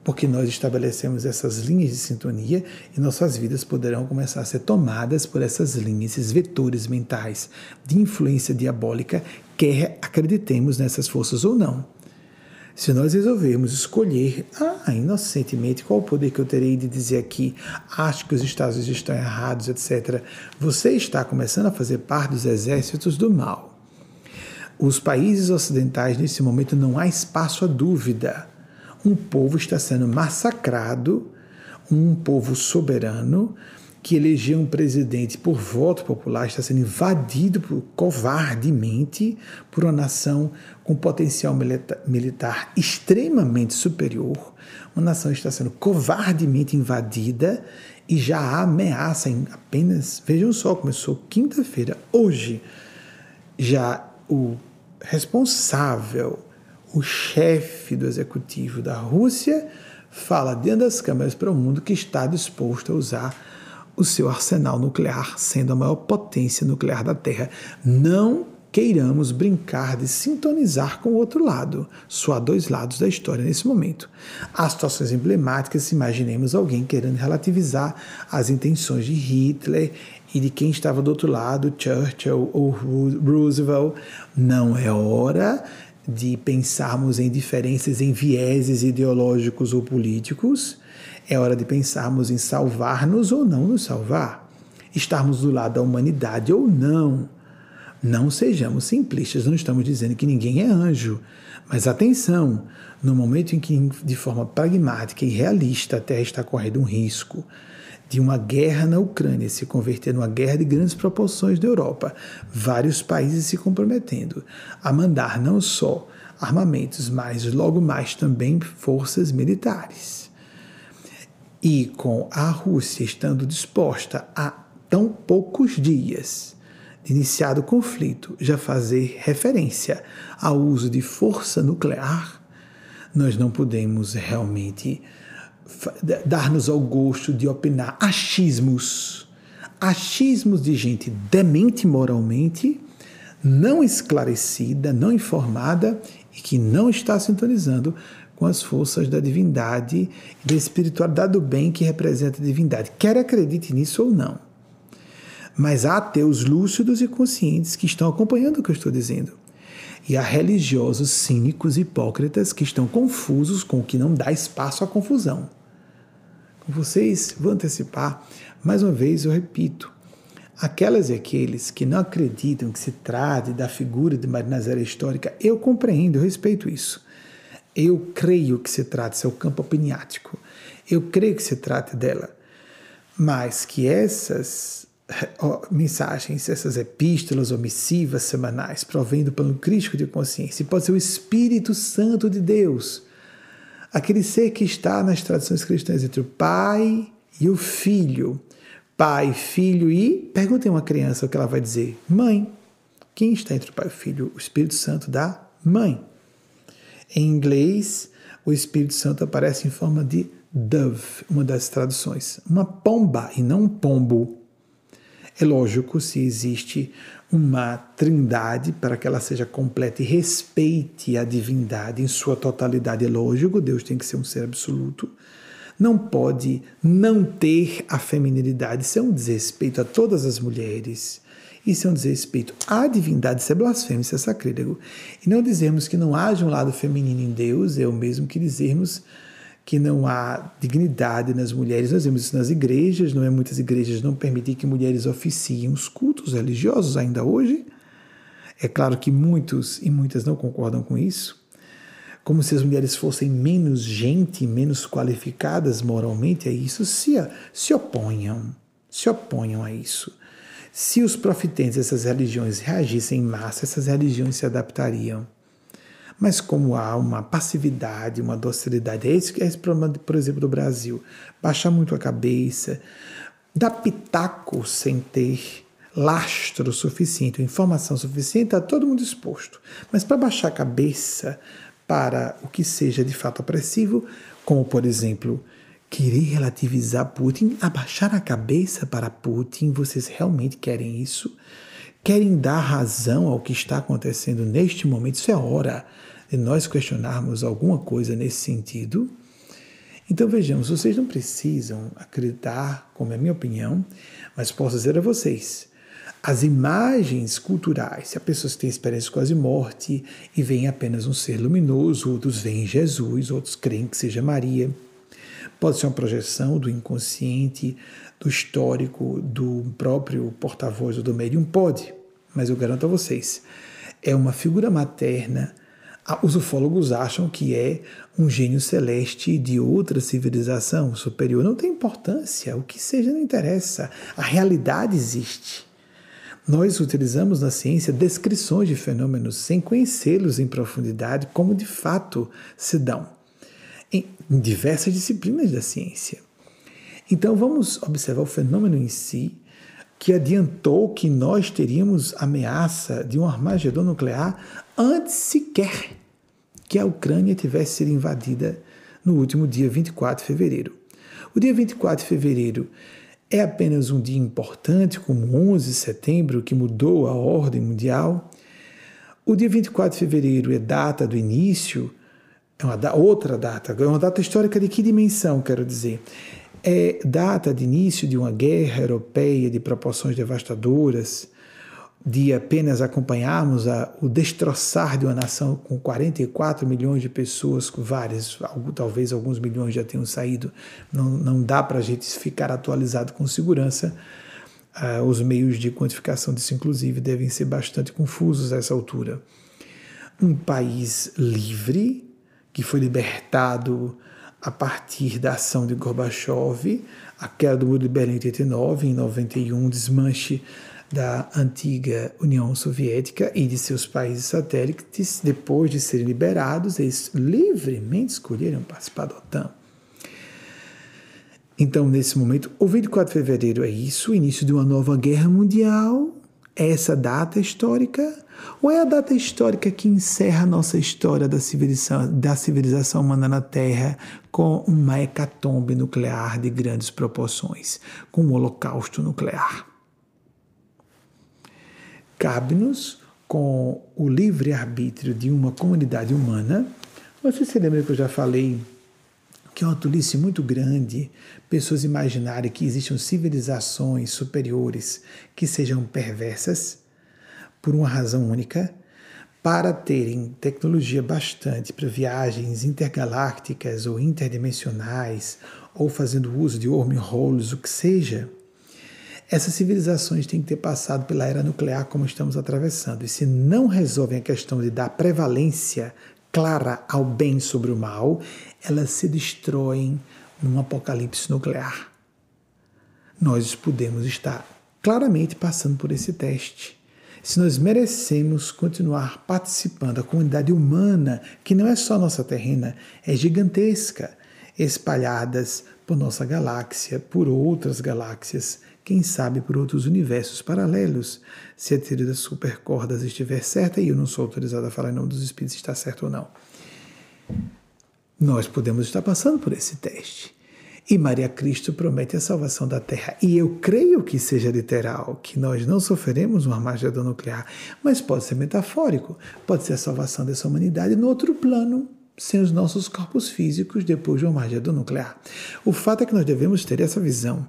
porque nós estabelecemos essas linhas de sintonia e nossas vidas poderão começar a ser tomadas por essas linhas, esses vetores mentais de influência diabólica, quer acreditemos nessas forças ou não. Se nós resolvermos escolher, ah, inocentemente, qual o poder que eu terei de dizer aqui, acho que os Estados estão errados, etc., você está começando a fazer parte dos exércitos do mal. Os países ocidentais, nesse momento, não há espaço a dúvida. Um povo está sendo massacrado, um povo soberano que elegeu um presidente por voto popular está sendo invadido por, covardemente por uma nação com potencial milita militar extremamente superior. Uma nação está sendo covardemente invadida e já há ameaça em apenas, vejam só, começou quinta-feira, hoje Já o responsável, o chefe do executivo da Rússia, fala dentro das câmeras para o mundo que está disposto a usar o seu arsenal nuclear, sendo a maior potência nuclear da Terra. Não queiramos brincar de sintonizar com o outro lado. Só há dois lados da história nesse momento. Há situações emblemáticas, imaginemos alguém querendo relativizar as intenções de Hitler e de quem estava do outro lado, Churchill ou Roosevelt. Não é hora de pensarmos em diferenças em vieses ideológicos ou políticos. É hora de pensarmos em salvar-nos ou não nos salvar. Estarmos do lado da humanidade ou não não sejamos simplistas, não estamos dizendo que ninguém é anjo. Mas atenção, no momento em que, de forma pragmática e realista, a Terra está correndo um risco de uma guerra na Ucrânia se converter numa guerra de grandes proporções na Europa, vários países se comprometendo a mandar não só armamentos, mas logo mais também forças militares. E com a Rússia estando disposta a tão poucos dias de iniciado o conflito já fazer referência ao uso de força nuclear, nós não podemos realmente dar-nos ao gosto de opinar achismos, achismos de gente demente moralmente, não esclarecida, não informada e que não está sintonizando com as forças da divindade da espiritualidade do bem que representa a divindade. Quer acredite nisso ou não mas há ateus lúcidos e conscientes que estão acompanhando o que eu estou dizendo. E há religiosos cínicos e hipócritas que estão confusos com o que não dá espaço à confusão. Com vocês, vou antecipar, mais uma vez eu repito, aquelas e aqueles que não acreditam que se trate da figura de Maria Nazaré histórica, eu compreendo, eu respeito isso. Eu creio que se trate, seu campo opiniático. Eu creio que se trate dela. Mas que essas mensagens, essas epístolas ou missivas semanais, provendo pelo crítico de consciência, pode ser o Espírito Santo de Deus, aquele ser que está nas tradições cristãs entre o Pai e o Filho. Pai, Filho e. Perguntem uma criança o que ela vai dizer: Mãe. Quem está entre o Pai e o Filho? O Espírito Santo da mãe. Em inglês, o Espírito Santo aparece em forma de dove, uma das traduções. Uma pomba e não um pombo. É lógico, se existe uma trindade para que ela seja completa e respeite a divindade em sua totalidade, é lógico, Deus tem que ser um ser absoluto. Não pode não ter a feminilidade, isso é um desrespeito a todas as mulheres. Isso é um desrespeito à divindade, isso é blasfêmia, isso é sacrílego. E não dizermos que não haja um lado feminino em Deus é o mesmo que dizermos que não há dignidade nas mulheres. Nós vemos isso nas igrejas, não é? Muitas igrejas não permitem que mulheres oficiem os cultos religiosos ainda hoje. É claro que muitos e muitas não concordam com isso. Como se as mulheres fossem menos gente, menos qualificadas moralmente a isso, se, se oponham, se oponham a isso. Se os profetantes dessas religiões reagissem em massa, essas religiões se adaptariam. Mas como há uma passividade, uma docilidade, é esse que é esse problema, por exemplo, do Brasil. Baixar muito a cabeça, dar pitaco sem ter lastro suficiente, informação suficiente, está todo mundo exposto. Mas para baixar a cabeça para o que seja de fato opressivo, como por exemplo, querer relativizar Putin, abaixar a cabeça para Putin, vocês realmente querem isso? Querem dar razão ao que está acontecendo neste momento? Isso é hora de nós questionarmos alguma coisa nesse sentido. Então vejamos, vocês não precisam acreditar, como é a minha opinião, mas posso dizer a vocês, as imagens culturais, se a pessoa tem experiência quase morte e vem apenas um ser luminoso, outros veem Jesus, outros creem que seja Maria. Pode ser uma projeção do inconsciente, do histórico, do próprio porta-voz do médium, pode, mas eu garanto a vocês, é uma figura materna ah, os ufólogos acham que é um gênio celeste de outra civilização superior. Não tem importância, o que seja não interessa. A realidade existe. Nós utilizamos na ciência descrições de fenômenos sem conhecê-los em profundidade, como de fato se dão em diversas disciplinas da ciência. Então vamos observar o fenômeno em si, que adiantou que nós teríamos ameaça de um armagedon nuclear antes sequer que a Ucrânia tivesse sido invadida no último dia 24 de fevereiro. O dia 24 de fevereiro é apenas um dia importante, como 11 de setembro, que mudou a ordem mundial. O dia 24 de fevereiro é data do início, é uma outra data, é uma data histórica de que dimensão, quero dizer? É data de início de uma guerra europeia de proporções devastadoras, de apenas acompanharmos a, o destroçar de uma nação com 44 milhões de pessoas, várias, talvez alguns milhões já tenham saído, não, não dá para a gente ficar atualizado com segurança. Uh, os meios de quantificação disso, inclusive, devem ser bastante confusos a essa altura. Um país livre, que foi libertado a partir da ação de Gorbachev, a queda do Muro de Berlim em 89, em 91, desmanche da antiga União Soviética e de seus países satélites, depois de serem liberados, eles livremente escolheram participar da OTAN. Então, nesse momento, o 24 de fevereiro é isso, o início de uma nova guerra mundial, essa data histórica, ou é a data histórica que encerra a nossa história da civilização, da civilização humana na Terra com uma hecatombe nuclear de grandes proporções, com um holocausto nuclear? cabe-nos, com o livre-arbítrio de uma comunidade humana. Você se lembra que eu já falei que é uma tolice muito grande pessoas imaginarem que existam civilizações superiores que sejam perversas por uma razão única, para terem tecnologia bastante para viagens intergalácticas ou interdimensionais, ou fazendo uso de wormholes, o que seja essas civilizações têm que ter passado pela era nuclear como estamos atravessando. E se não resolvem a questão de dar prevalência clara ao bem sobre o mal, elas se destroem num apocalipse nuclear. Nós podemos estar claramente passando por esse teste. Se nós merecemos continuar participando, a comunidade humana, que não é só nossa terrena, é gigantesca, espalhadas por nossa galáxia, por outras galáxias, quem sabe por outros universos paralelos, se a teoria das supercordas estiver certa, e eu não sou autorizado a falar em nome dos espíritos se está certo ou não. Nós podemos estar passando por esse teste. E Maria Cristo promete a salvação da Terra. E eu creio que seja literal, que nós não sofreremos uma Armagedon nuclear, mas pode ser metafórico, pode ser a salvação dessa humanidade no outro plano, sem os nossos corpos físicos depois de uma Armagedon nuclear. O fato é que nós devemos ter essa visão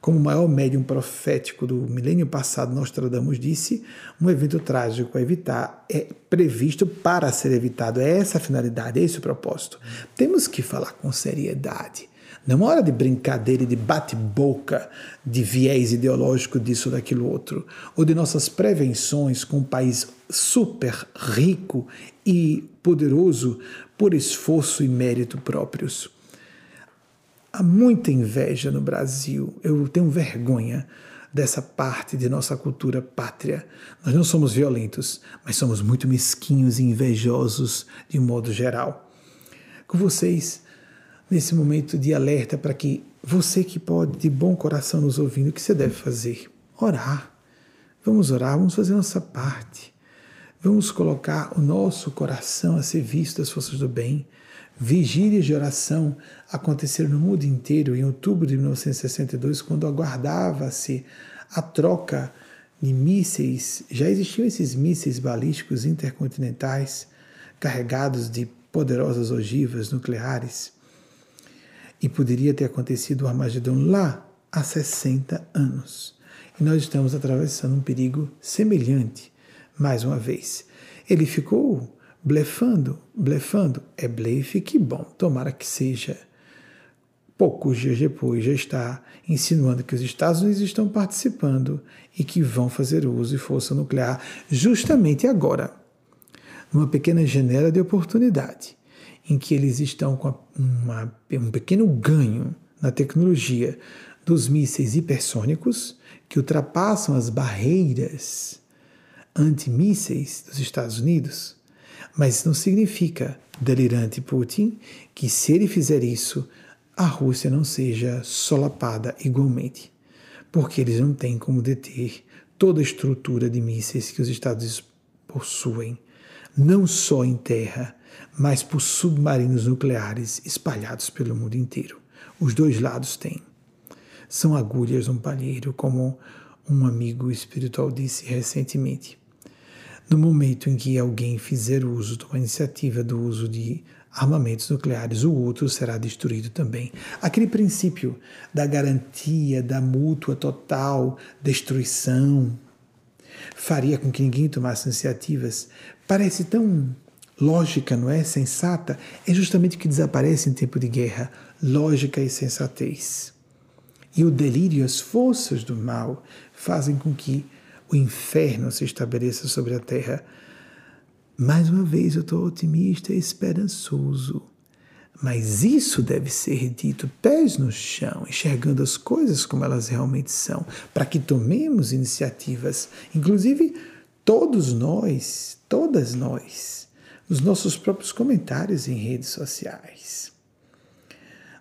como o maior médium profético do milênio passado, Nostradamus disse, um evento trágico a evitar é previsto para ser evitado. É essa a finalidade, é esse o propósito. Temos que falar com seriedade. Não é uma hora de brincadeira e de bate-boca, de viés ideológico disso ou daquilo outro, ou de nossas prevenções com um país super rico e poderoso por esforço e mérito próprios. Há muita inveja no Brasil. Eu tenho vergonha dessa parte de nossa cultura pátria. Nós não somos violentos, mas somos muito mesquinhos e invejosos de um modo geral. Com vocês, nesse momento de alerta para que você que pode, de bom coração nos ouvindo, o que você deve fazer? Orar. Vamos orar, vamos fazer nossa parte. Vamos colocar o nosso coração a serviço das forças do bem. Vigílias de oração aconteceram no mundo inteiro em outubro de 1962, quando aguardava-se a troca de mísseis. Já existiam esses mísseis balísticos intercontinentais carregados de poderosas ogivas nucleares. E poderia ter acontecido o Armagedon lá há 60 anos. E nós estamos atravessando um perigo semelhante, mais uma vez. Ele ficou blefando, blefando, é blefe, que bom, tomara que seja. Poucos dias depois já está insinuando que os Estados Unidos estão participando e que vão fazer uso de força nuclear justamente agora, numa pequena janela de oportunidade, em que eles estão com uma, um pequeno ganho na tecnologia dos mísseis hipersônicos que ultrapassam as barreiras antimísseis dos Estados Unidos mas isso não significa, delirante Putin, que se ele fizer isso, a Rússia não seja solapada igualmente. porque eles não têm como deter toda a estrutura de mísseis que os Estados possuem, não só em terra, mas por submarinos nucleares espalhados pelo mundo inteiro. Os dois lados têm. São agulhas no palheiro, como um amigo espiritual disse recentemente. No momento em que alguém fizer uso de uma iniciativa do uso de armamentos nucleares, o outro será destruído também. Aquele princípio da garantia da mútua total destruição faria com que ninguém tomasse iniciativas. Parece tão lógica, não é? Sensata. É justamente o que desaparece em tempo de guerra: lógica e sensatez. E o delírio, as forças do mal, fazem com que o inferno se estabeleça sobre a terra. Mais uma vez eu estou otimista e esperançoso. Mas isso deve ser dito pés no chão, enxergando as coisas como elas realmente são, para que tomemos iniciativas, inclusive todos nós, todas nós, nos nossos próprios comentários em redes sociais.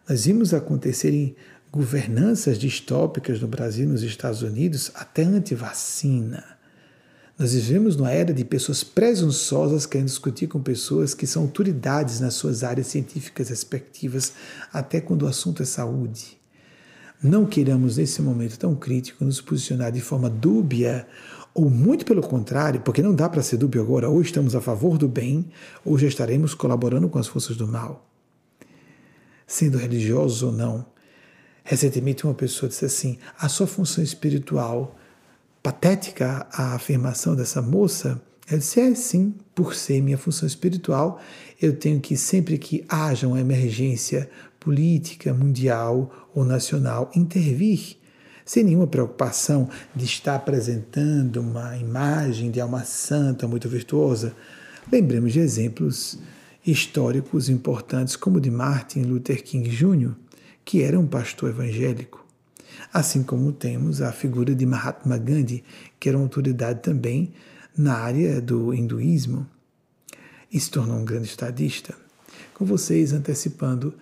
Nós vimos acontecer em governanças distópicas no Brasil e nos Estados Unidos até anti-vacina. Nós vivemos numa era de pessoas presunçosas querendo discutir com pessoas que são autoridades nas suas áreas científicas respectivas, até quando o assunto é saúde. Não queiramos, nesse momento tão crítico, nos posicionar de forma dúbia, ou muito pelo contrário, porque não dá para ser dúbio agora, ou estamos a favor do bem, ou já estaremos colaborando com as forças do mal. Sendo religiosos ou não, Recentemente, uma pessoa disse assim: a sua função espiritual, patética a afirmação dessa moça, eu disse: é sim, por ser minha função espiritual, eu tenho que, sempre que haja uma emergência política, mundial ou nacional, intervir, sem nenhuma preocupação de estar apresentando uma imagem de alma santa muito virtuosa. Lembremos de exemplos históricos importantes, como de Martin Luther King Jr., que era um pastor evangélico. Assim como temos a figura de Mahatma Gandhi, que era uma autoridade também na área do hinduísmo e se tornou um grande estadista. Com vocês antecipando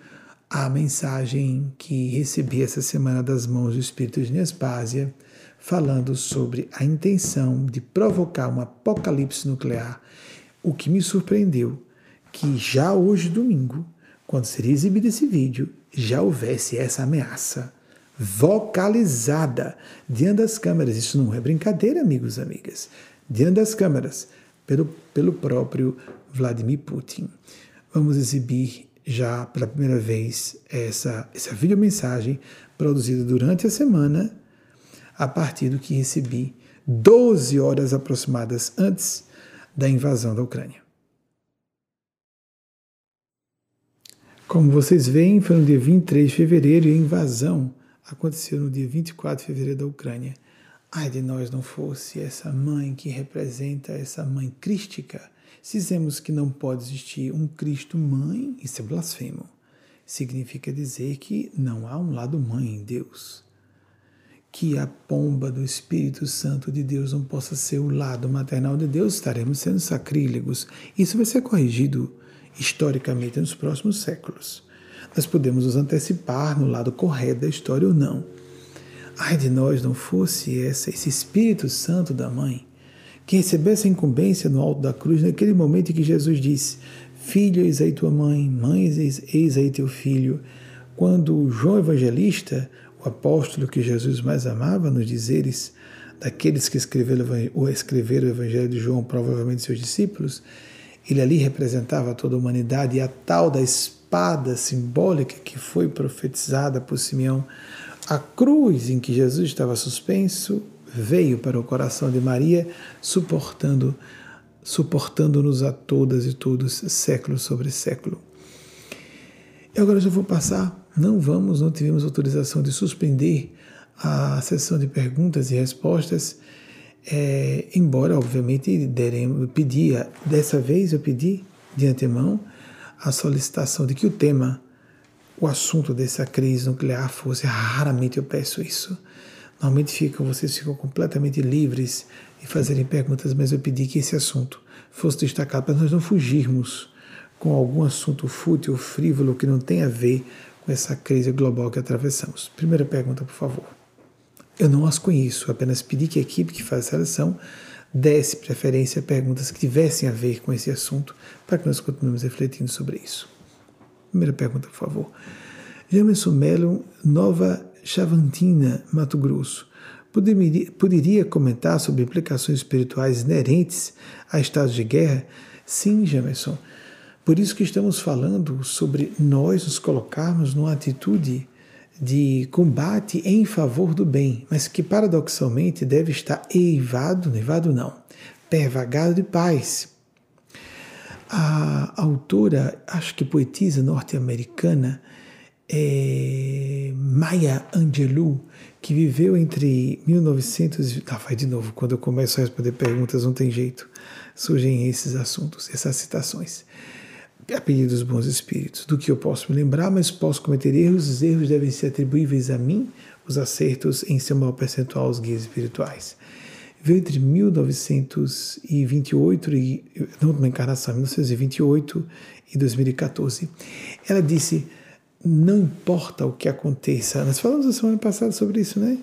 a mensagem que recebi essa semana das mãos do Espírito de Nespásia, falando sobre a intenção de provocar um apocalipse nuclear, o que me surpreendeu que já hoje, domingo, quando seria exibido esse vídeo, já houvesse essa ameaça vocalizada diante das câmeras. Isso não é brincadeira, amigos e amigas. Diante das câmeras, pelo, pelo próprio Vladimir Putin. Vamos exibir já pela primeira vez essa, essa videomensagem produzida durante a semana, a partir do que recebi 12 horas aproximadas antes da invasão da Ucrânia. Como vocês veem, foi no dia 23 de fevereiro e a invasão aconteceu no dia 24 de fevereiro da Ucrânia. Ai de nós não fosse essa mãe que representa essa mãe crística. Se dizemos que não pode existir um Cristo mãe, isso é blasfemo. Significa dizer que não há um lado mãe em Deus. Que a pomba do Espírito Santo de Deus não possa ser o lado maternal de Deus, estaremos sendo sacrílegos. Isso vai ser corrigido historicamente nos próximos séculos. Nós podemos nos antecipar no lado correto da história ou não. Ai de nós não fosse essa, esse Espírito Santo da Mãe, que recebesse a incumbência no alto da cruz, naquele momento em que Jesus disse: Filho, eis aí tua mãe, mãe, eis, eis aí teu filho. Quando João Evangelista, o apóstolo que Jesus mais amava, nos dizeres daqueles que escreveram, ou escreveram o Evangelho de João, provavelmente seus discípulos, ele ali representava toda a humanidade e a tal da espada simbólica que foi profetizada por Simeão, a cruz em que Jesus estava suspenso veio para o coração de Maria, suportando suportando-nos a todas e todos, século sobre século. E agora já vou passar, não vamos, não tivemos autorização de suspender a sessão de perguntas e respostas é, embora, obviamente, deremos, pedia, dessa vez eu pedi de antemão a solicitação de que o tema, o assunto dessa crise nuclear fosse, raramente eu peço isso. Normalmente ficam, vocês ficam completamente livres de fazerem perguntas, mas eu pedi que esse assunto fosse destacado para nós não fugirmos com algum assunto fútil, frívolo, que não tem a ver com essa crise global que atravessamos. Primeira pergunta, por favor. Eu não as conheço, apenas pedi que a equipe que faz a seleção desse preferência a perguntas que tivessem a ver com esse assunto, para que nós continuemos refletindo sobre isso. Primeira pergunta, por favor. Jamerson Melo, Nova Chavantina, Mato Grosso. Poderia, comentar sobre implicações espirituais inerentes a estados de guerra? Sim, Jamerson. Por isso que estamos falando sobre nós nos colocarmos numa atitude de combate em favor do bem, mas que paradoxalmente deve estar eivado, nevado não, pervagado de paz. A autora, acho que poetisa norte-americana, é Maya Angelou, que viveu entre 1900 ah, vai de novo, quando eu começo a responder perguntas não tem jeito, surgem esses assuntos, essas citações a pedido dos bons espíritos, do que eu posso me lembrar, mas posso cometer erros, os erros devem ser atribuíveis a mim, os acertos em seu maior percentual aos guias espirituais. Veio entre 1928 e não uma encarnação, 1928 e 2014. Ela disse: "Não importa o que aconteça". Nós falamos a semana passada sobre isso, né?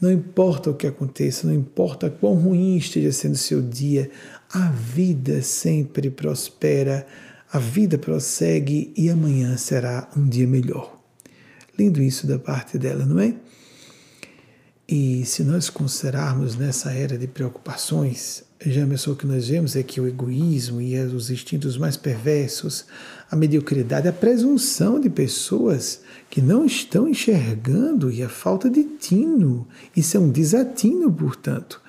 Não importa o que aconteça, não importa quão ruim esteja sendo o seu dia, a vida sempre prospera a vida prossegue e amanhã será um dia melhor. Lindo isso da parte dela, não é? E se nós considerarmos nessa era de preocupações, já o que nós vemos é que o egoísmo e os instintos mais perversos, a mediocridade, a presunção de pessoas que não estão enxergando e a falta de tino, isso é um desatino, portanto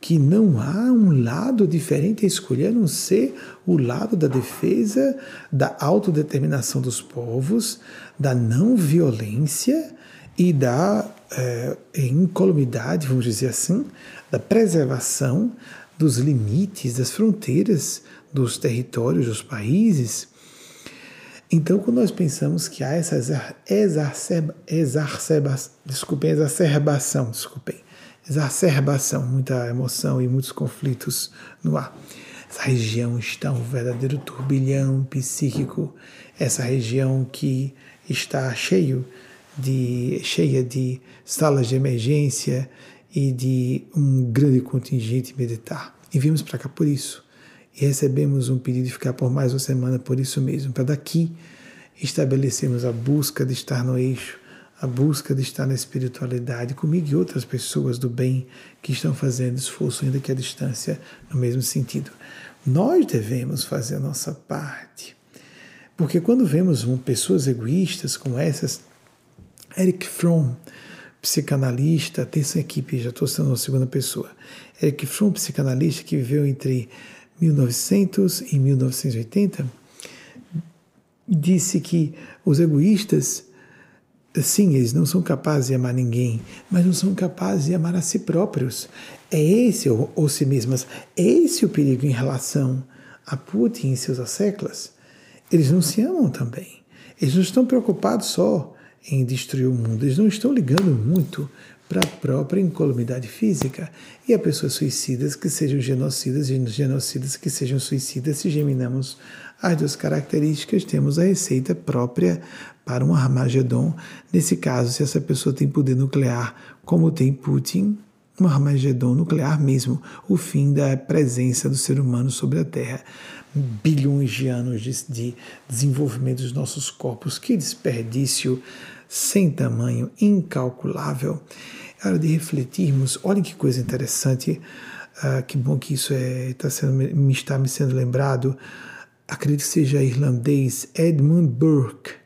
que não há um lado diferente a escolher a não ser o lado da defesa da autodeterminação dos povos, da não violência e da é, incolumidade, vamos dizer assim, da preservação dos limites, das fronteiras dos territórios, dos países. Então, quando nós pensamos que há essa exacerba, exacerba, desculpem, exacerbação, desculpem, exacerbação, muita emoção e muitos conflitos no ar. Essa região está um verdadeiro turbilhão psíquico, essa região que está cheio de, cheia de salas de emergência e de um grande contingente militar. E viemos para cá por isso. E recebemos um pedido de ficar por mais uma semana por isso mesmo, para daqui estabelecermos a busca de estar no eixo a busca de estar na espiritualidade comigo e outras pessoas do bem que estão fazendo esforço, ainda que a distância, no mesmo sentido. Nós devemos fazer a nossa parte. Porque quando vemos pessoas egoístas como essas, Eric Fromm, psicanalista, tem essa equipe, já estou sendo a segunda pessoa. Eric Fromm, psicanalista que viveu entre 1900 e 1980, disse que os egoístas Sim, eles não são capazes de amar ninguém, mas não são capazes de amar a si próprios. É esse, ou, ou si mesmas, é esse o perigo em relação a Putin e seus asseclas. Eles não se amam também. Eles não estão preocupados só em destruir o mundo, eles não estão ligando muito para a própria incolumidade física. E há pessoas suicidas que sejam genocidas e genocidas que sejam suicidas, se geminamos as duas características, temos a receita própria para um Armagedon. Nesse caso, se essa pessoa tem poder nuclear, como tem Putin, um Armagedon nuclear mesmo, o fim da presença do ser humano sobre a Terra. Bilhões de anos de, de desenvolvimento dos nossos corpos, que desperdício sem tamanho, incalculável. É hora de refletirmos. Olhem que coisa interessante. Uh, que bom que isso é, tá sendo, me está me sendo lembrado. Acredito que seja irlandês Edmund Burke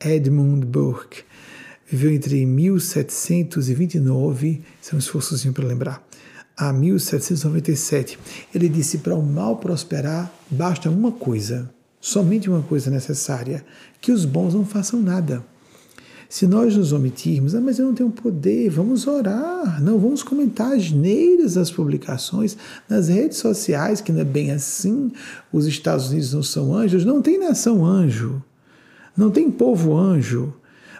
Edmund Burke. Viveu entre 1729, isso é um esforçozinho para lembrar, a 1797. Ele disse: para o mal prosperar, basta uma coisa, somente uma coisa necessária: que os bons não façam nada. Se nós nos omitirmos, ah, mas eu não tenho poder, vamos orar, não vamos comentar as neiras das publicações nas redes sociais, que não é bem assim, os Estados Unidos não são anjos, não tem nação anjo. Não tem povo anjo,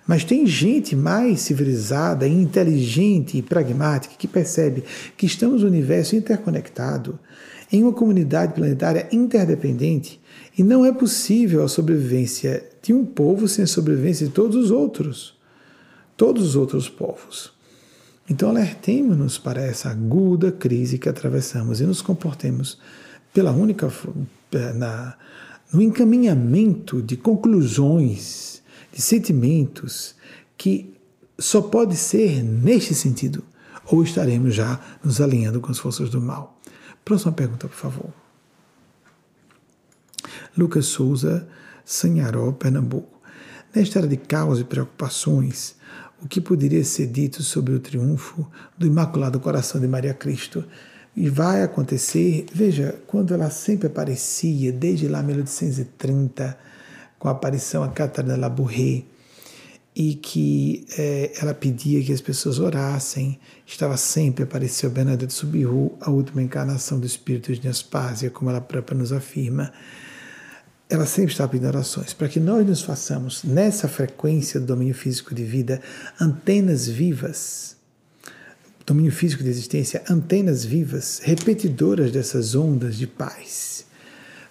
mas tem gente mais civilizada, inteligente e pragmática que percebe que estamos no universo interconectado, em uma comunidade planetária interdependente, e não é possível a sobrevivência de um povo sem a sobrevivência de todos os outros, todos os outros povos. Então alertemos-nos para essa aguda crise que atravessamos e nos comportemos pela única eh, na, no encaminhamento de conclusões, de sentimentos que só pode ser neste sentido, ou estaremos já nos alinhando com as forças do mal. Próxima pergunta, por favor. Lucas Souza, Sanharó, Pernambuco. Nesta era de caos e preocupações, o que poderia ser dito sobre o triunfo do Imaculado Coração de Maria Cristo. E vai acontecer, veja, quando ela sempre aparecia, desde lá 1830, com a aparição a Catarina Labourré, e que é, ela pedia que as pessoas orassem, estava sempre, apareceu Bernadette Subiru, a última encarnação do Espírito de Nespásia, como ela própria nos afirma, ela sempre está pedindo orações, para que nós nos façamos, nessa frequência do domínio físico de vida, antenas vivas, domínio físico de existência, antenas vivas, repetidoras dessas ondas de paz.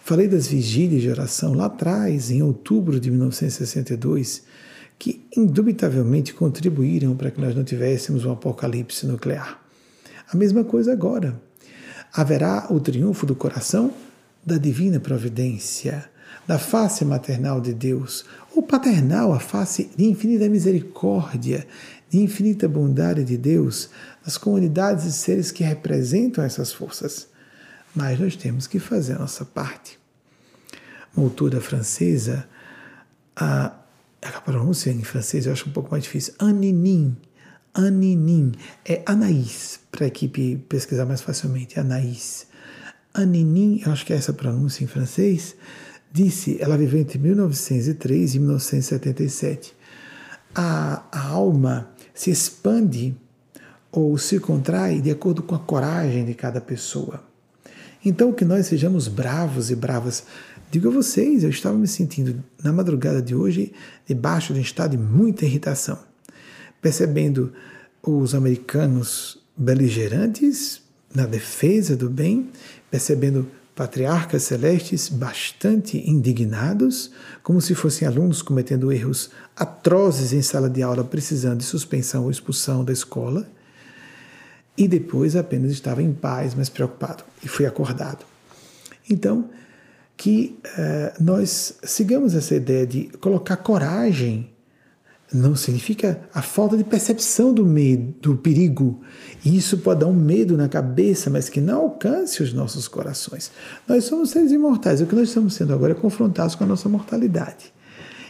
Falei das vigílias de oração lá atrás, em outubro de 1962, que indubitavelmente contribuíram para que nós não tivéssemos um apocalipse nuclear. A mesma coisa agora. Haverá o triunfo do coração da divina providência da face maternal de Deus, ou paternal, a face de infinita misericórdia, de infinita bondade de Deus, nas comunidades e seres que representam essas forças. Mas nós temos que fazer a nossa parte. Uma autora francesa, a, a pronúncia em francês eu acho um pouco mais difícil, Aninin, Aninin, é Anaís, para a equipe pesquisar mais facilmente, Anaís. Aninin, eu acho que é essa pronúncia em francês, disse, ela viveu entre 1903 e 1977. A, a alma se expande ou se contrai de acordo com a coragem de cada pessoa. Então, que nós sejamos bravos e bravas. Digo a vocês, eu estava me sentindo na madrugada de hoje debaixo de um estado de muita irritação, percebendo os americanos beligerantes na defesa do bem, percebendo patriarcas celestes bastante indignados, como se fossem alunos cometendo erros atrozes em sala de aula, precisando de suspensão ou expulsão da escola, e depois apenas estava em paz, mas preocupado, e fui acordado. Então, que uh, nós sigamos essa ideia de colocar coragem não significa a falta de percepção do medo, do perigo. E isso pode dar um medo na cabeça, mas que não alcance os nossos corações. Nós somos seres imortais. O que nós estamos sendo agora é confrontados com a nossa mortalidade.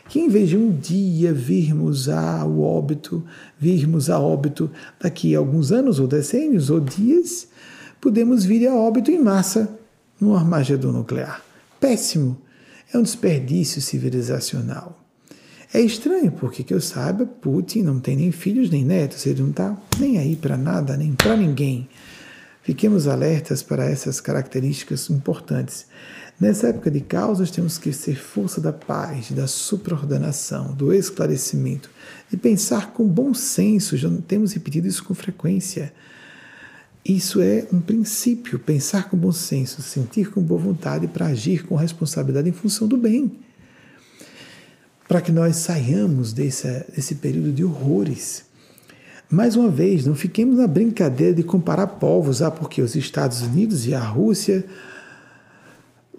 Que em vez de um dia virmos ao óbito, virmos a óbito daqui a alguns anos, ou decênios, ou dias, podemos vir a óbito em massa no armagedon nuclear. Péssimo. É um desperdício civilizacional. É estranho, porque que eu saiba, Putin não tem nem filhos nem netos, ele não está nem aí para nada, nem para ninguém. Fiquemos alertas para essas características importantes. Nessa época de caos, nós temos que ser força da paz, da supraordenação, do esclarecimento, de pensar com bom senso, já temos repetido isso com frequência. Isso é um princípio, pensar com bom senso, sentir com boa vontade para agir com responsabilidade em função do bem para que nós saiamos desse, desse período de horrores. Mais uma vez, não fiquemos na brincadeira de comparar povos, ah, porque os Estados Unidos e a Rússia.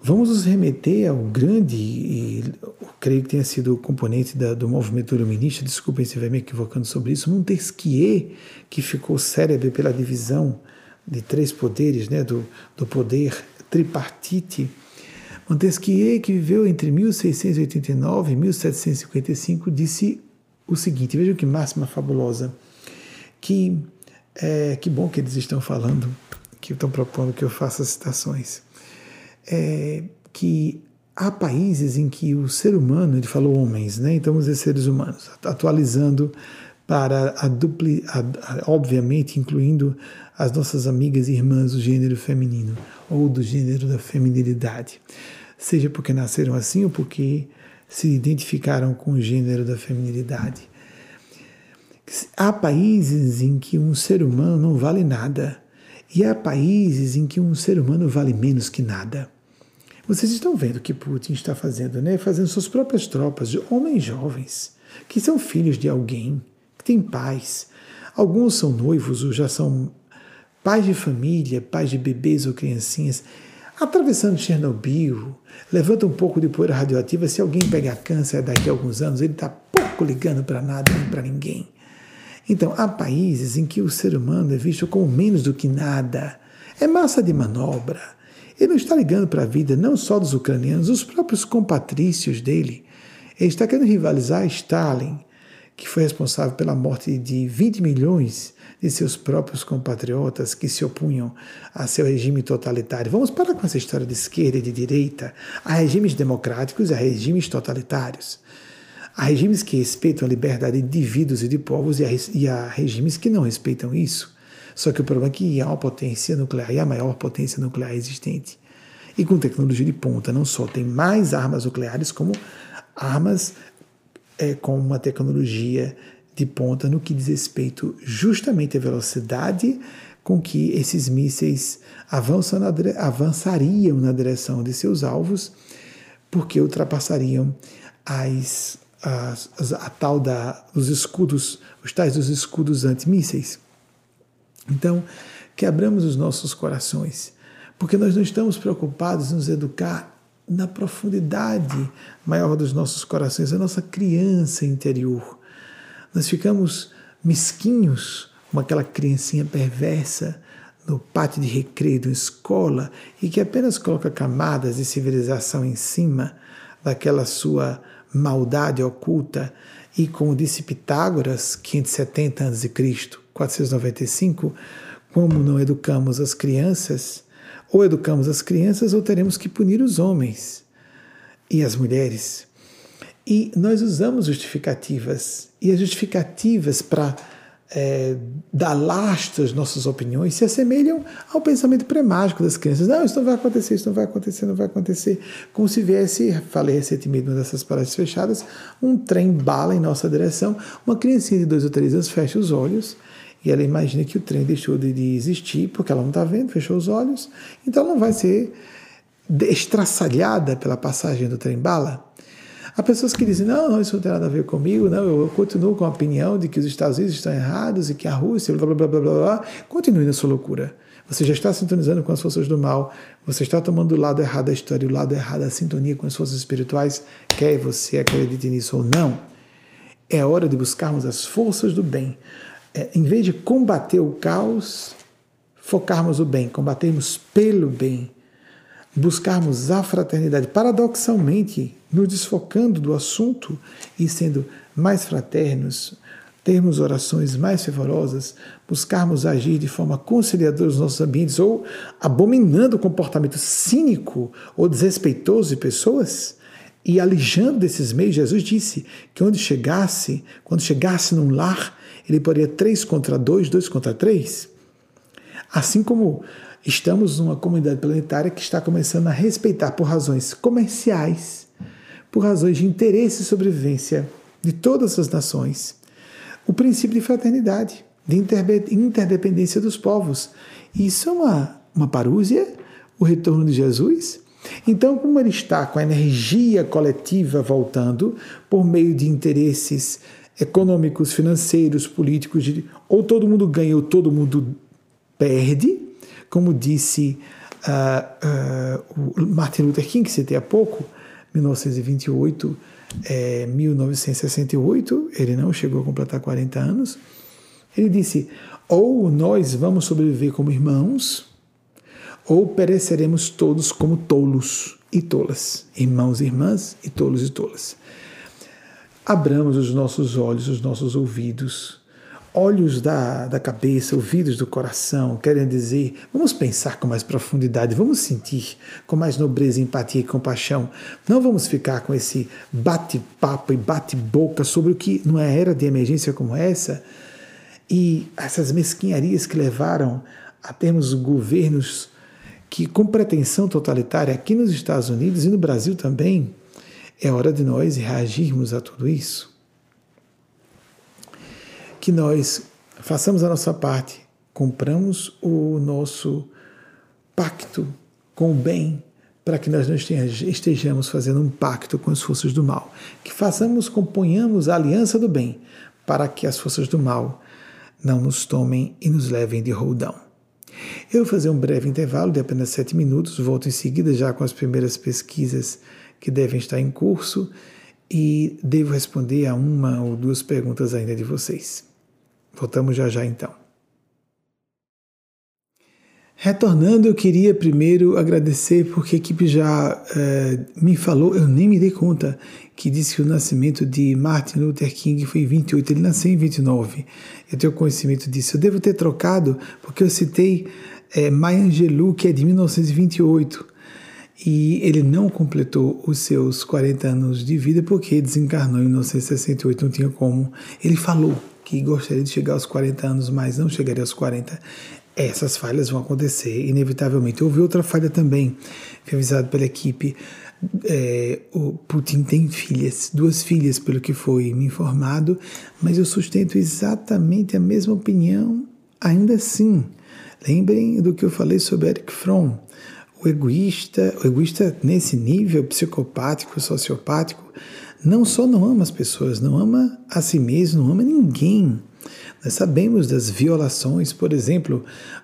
Vamos nos remeter ao grande, e creio que tenha sido componente da, do movimento iluminista, desculpem se estiver me equivocando sobre isso, Montesquieu, que ficou célebre pela divisão de três poderes, né, do, do poder tripartite Montesquieu, que viveu entre 1689 e 1755, disse o seguinte: vejam que máxima fabulosa. Que, é, que bom que eles estão falando, que estão propondo que eu faça citações. É, que há países em que o ser humano, ele falou homens, né? então vamos dizer seres humanos, atualizando para a dupli, a, a, obviamente incluindo as nossas amigas e irmãs do gênero feminino ou do gênero da feminilidade seja porque nasceram assim ou porque se identificaram com o gênero da feminilidade. Há países em que um ser humano não vale nada, e há países em que um ser humano vale menos que nada. Vocês estão vendo o que Putin está fazendo, né? Fazendo suas próprias tropas de homens jovens, que são filhos de alguém, que têm pais, Alguns são noivos ou já são pais de família, pais de bebês ou criancinhas, atravessando Chernobyl, levanta um pouco de poeira radioativa. Se alguém pegar câncer daqui a alguns anos, ele está pouco ligando para nada nem para ninguém. Então, há países em que o ser humano é visto como menos do que nada, é massa de manobra. Ele não está ligando para a vida não só dos ucranianos, os próprios compatrícios dele. Ele está querendo rivalizar Stalin, que foi responsável pela morte de 20 milhões de seus próprios compatriotas que se opunham a seu regime totalitário. Vamos parar com essa história de esquerda e de direita. Há regimes democráticos e há regimes totalitários. Há regimes que respeitam a liberdade de indivíduos e de povos e há, e há regimes que não respeitam isso. Só que o problema é que há uma potência nuclear e a maior potência nuclear existente. E com tecnologia de ponta, não só tem mais armas nucleares, como armas é, com uma tecnologia de ponta no que diz respeito justamente à velocidade com que esses mísseis avançam na, avançariam na direção de seus alvos, porque ultrapassariam as, as, as, a tal da, os escudos, os tais dos escudos antimísseis. Então, que abramos os nossos corações, porque nós não estamos preocupados em nos educar na profundidade maior dos nossos corações, a nossa criança interior nós ficamos mesquinhos, como aquela criancinha perversa no pátio de recreio da escola e que apenas coloca camadas de civilização em cima daquela sua maldade oculta. E como disse Pitágoras, 570 a.C., 495, como não educamos as crianças, ou educamos as crianças ou teremos que punir os homens e as mulheres. E nós usamos justificativas, e as justificativas para é, dar lastro às nossas opiniões se assemelham ao pensamento pré-mágico das crianças. Não, isso não vai acontecer, isso não vai acontecer, não vai acontecer. Como se viesse, falei recentemente numa dessas palestras fechadas, um trem bala em nossa direção, uma criancinha de dois ou três anos fecha os olhos e ela imagina que o trem deixou de, de existir porque ela não está vendo, fechou os olhos, então ela não vai ser estraçalhada pela passagem do trem bala. Há pessoas que dizem, não, não, isso não tem nada a ver comigo, não, eu continuo com a opinião de que os Estados Unidos estão errados e que a Rússia, blá, blá, blá, blá, blá, blá. Continue na sua loucura. Você já está sintonizando com as forças do mal, você está tomando o lado errado da história, o lado errado da sintonia com as forças espirituais, quer você acredite nisso ou não. É hora de buscarmos as forças do bem. É, em vez de combater o caos, focarmos o bem, combatermos pelo bem buscarmos a fraternidade, paradoxalmente, nos desfocando do assunto e sendo mais fraternos, termos orações mais fervorosas, buscarmos agir de forma conciliadora nos nossos ambientes ou abominando o comportamento cínico ou desrespeitoso de pessoas e alijando desses meios, Jesus disse que onde chegasse, quando chegasse num lar, ele poderia três contra dois, dois contra três. Assim como Estamos numa comunidade planetária que está começando a respeitar, por razões comerciais, por razões de interesse e sobrevivência de todas as nações, o princípio de fraternidade, de interdependência dos povos. Isso é uma, uma parúzia, o retorno de Jesus. Então, como ele está com a energia coletiva voltando por meio de interesses econômicos, financeiros, políticos, ou todo mundo ganha ou todo mundo perde, como disse uh, uh, Martin Luther King, que citei há pouco, 1928, é, 1968, ele não chegou a completar 40 anos, ele disse: ou nós vamos sobreviver como irmãos, ou pereceremos todos como tolos e tolas, irmãos e irmãs e tolos e tolas. Abramos os nossos olhos, os nossos ouvidos olhos da, da cabeça, ouvidos do coração, querem dizer, vamos pensar com mais profundidade, vamos sentir com mais nobreza, empatia e compaixão. Não vamos ficar com esse bate-papo e bate-boca sobre o que, numa era de emergência como essa, e essas mesquinharias que levaram a termos governos que, com pretensão totalitária aqui nos Estados Unidos e no Brasil também, é hora de nós reagirmos a tudo isso que nós façamos a nossa parte, compramos o nosso pacto com o bem, para que nós não estejamos fazendo um pacto com as forças do mal. Que façamos, componhamos a aliança do bem, para que as forças do mal não nos tomem e nos levem de roldão. Eu vou fazer um breve intervalo de apenas sete minutos, volto em seguida já com as primeiras pesquisas que devem estar em curso e devo responder a uma ou duas perguntas ainda de vocês. Voltamos já já então. Retornando, eu queria primeiro agradecer porque a equipe já é, me falou, eu nem me dei conta, que disse que o nascimento de Martin Luther King foi em 28, ele nasceu em 29. Eu tenho conhecimento disso. Eu devo ter trocado porque eu citei é, Maya Angelou, que é de 1928. E ele não completou os seus 40 anos de vida porque desencarnou em 1968, não tinha como. Ele falou que gostaria de chegar aos 40 anos, mas não chegaria aos 40 essas falhas vão acontecer, inevitavelmente. Houve outra falha também, foi avisado pela equipe. É, o Putin tem filhas, duas filhas, pelo que foi me informado, mas eu sustento exatamente a mesma opinião, ainda assim. Lembrem do que eu falei sobre Eric Fromm. O egoísta, o egoísta nesse nível psicopático, sociopático, não só não ama as pessoas, não ama a si mesmo, não ama ninguém. Nós sabemos das violações, por exemplo,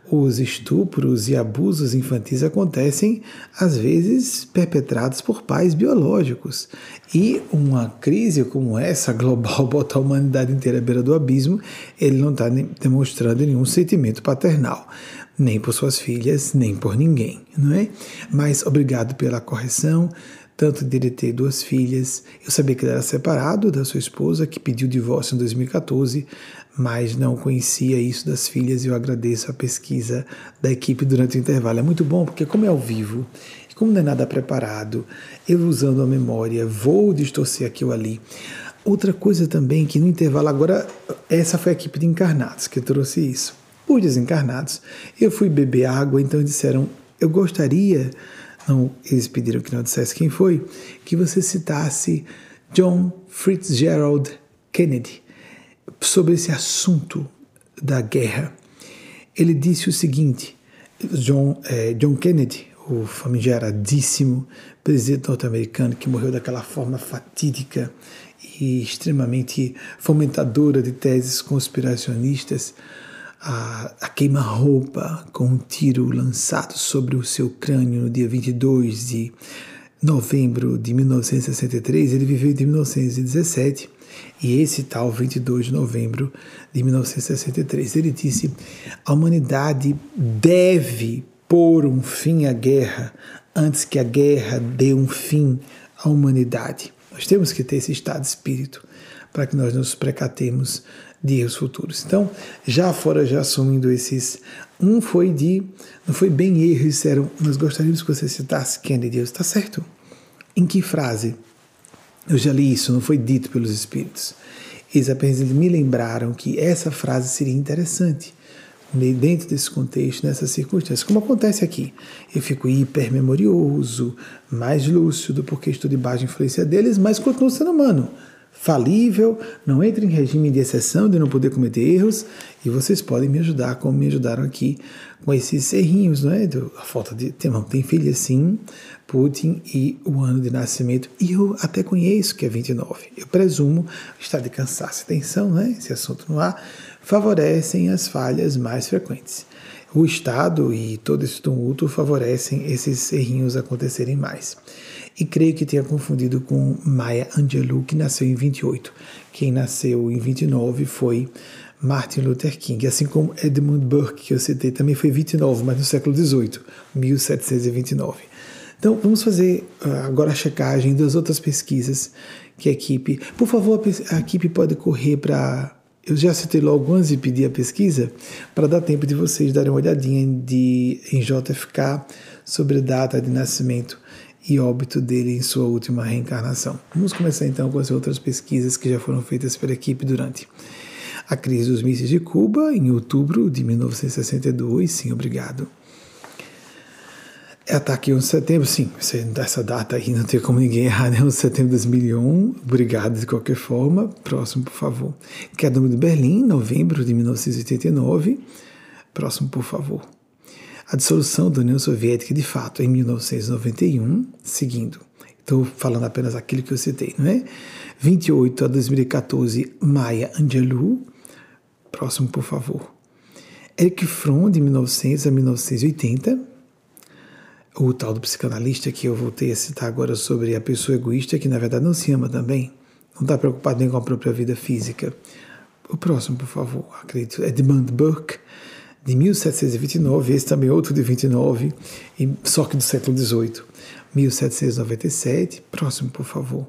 os estupros e abusos infantis acontecem às vezes perpetrados por pais biológicos. E uma crise como essa, global, bota a humanidade inteira à beira do abismo, ele não está demonstrando nenhum sentimento paternal, nem por suas filhas, nem por ninguém, não é? Mas obrigado pela correção tanto de ele ter duas filhas. Eu sabia que ele era separado da sua esposa, que pediu divórcio em 2014, mas não conhecia isso das filhas e eu agradeço a pesquisa da equipe durante o intervalo. É muito bom porque, como é ao vivo, como não é nada preparado, eu usando a memória, vou distorcer aqui ou ali. Outra coisa também que no intervalo, agora, essa foi a equipe de encarnados que trouxe isso. Os desencarnados, eu fui beber água, então disseram: eu gostaria, não, eles pediram que não dissesse quem foi, que você citasse John Fitzgerald Kennedy sobre esse assunto da guerra. Ele disse o seguinte: John, eh, John Kennedy, o famigeradíssimo presidente norte-americano que morreu daquela forma fatídica e extremamente fomentadora de teses conspiracionistas, a, a queima-roupa com um tiro lançado sobre o seu crânio no dia 22 de novembro de 1963, ele viveu de 1917 e esse tal 22 de novembro de 1963, ele disse: a humanidade deve pôr um fim à guerra antes que a guerra dê um fim à humanidade. Nós temos que ter esse estado de espírito para que nós nos precatemos de erros futuros. Então, já fora, já assumindo esses, um foi de, não foi bem erro, disseram, nós gostaríamos que você citasse Kennedy. Está certo. Em que frase? Eu já li isso, não foi dito pelos espíritos. Eles apenas me lembraram que essa frase seria interessante dentro desse contexto, nessas circunstâncias, como acontece aqui. Eu fico hipermemorioso, mais lúcido, porque estou debaixo da influência deles, mas continuo sendo humano falível, não entre em regime de exceção de não poder cometer erros, e vocês podem me ajudar, como me ajudaram aqui com esses errinhos, não é? A falta de. Tem, não, tem filha sim, Putin e o ano de nascimento, e eu até conheço que é 29. Eu presumo, estado de cansaço e tensão, né? Esse assunto no ar, favorecem as falhas mais frequentes. O Estado e todo esse tumulto favorecem esses errinhos acontecerem mais e creio que tenha confundido com Maya Angelou, que nasceu em 28. Quem nasceu em 29 foi Martin Luther King, assim como Edmund Burke, que eu citei, também foi 29, mas no século 18, 1729. Então, vamos fazer ah, agora a checagem das outras pesquisas que a equipe. Por favor, a equipe pode correr para. Eu já citei logo antes de pedir a pesquisa, para dar tempo de vocês darem uma olhadinha de, em JFK sobre a data de nascimento e óbito dele em sua última reencarnação. Vamos começar então com as outras pesquisas que já foram feitas pela equipe durante a crise dos mísseis de Cuba, em outubro de 1962. Sim, obrigado. Ataque 11 de setembro, sim, essa data aí não tem como ninguém errar, né? 11 de setembro de 2001, obrigado de qualquer forma. Próximo, por favor. Queda de Berlim, novembro de 1989. Próximo, por favor a dissolução da União Soviética, de fato, em 1991, seguindo. Estou falando apenas aquilo que eu citei, não é? 28 a 2014, Maya Angelou, Próximo, por favor. Eric Fromm, de 1900 a 1980, o tal do psicanalista que eu voltei a citar agora sobre a pessoa egoísta, que na verdade não se ama também, não está preocupado nem com a própria vida física. O próximo, por favor, acredito, Edmund Burke, de 1729, esse também é outro de 29, só que do século XVIII, 1797. Próximo, por favor.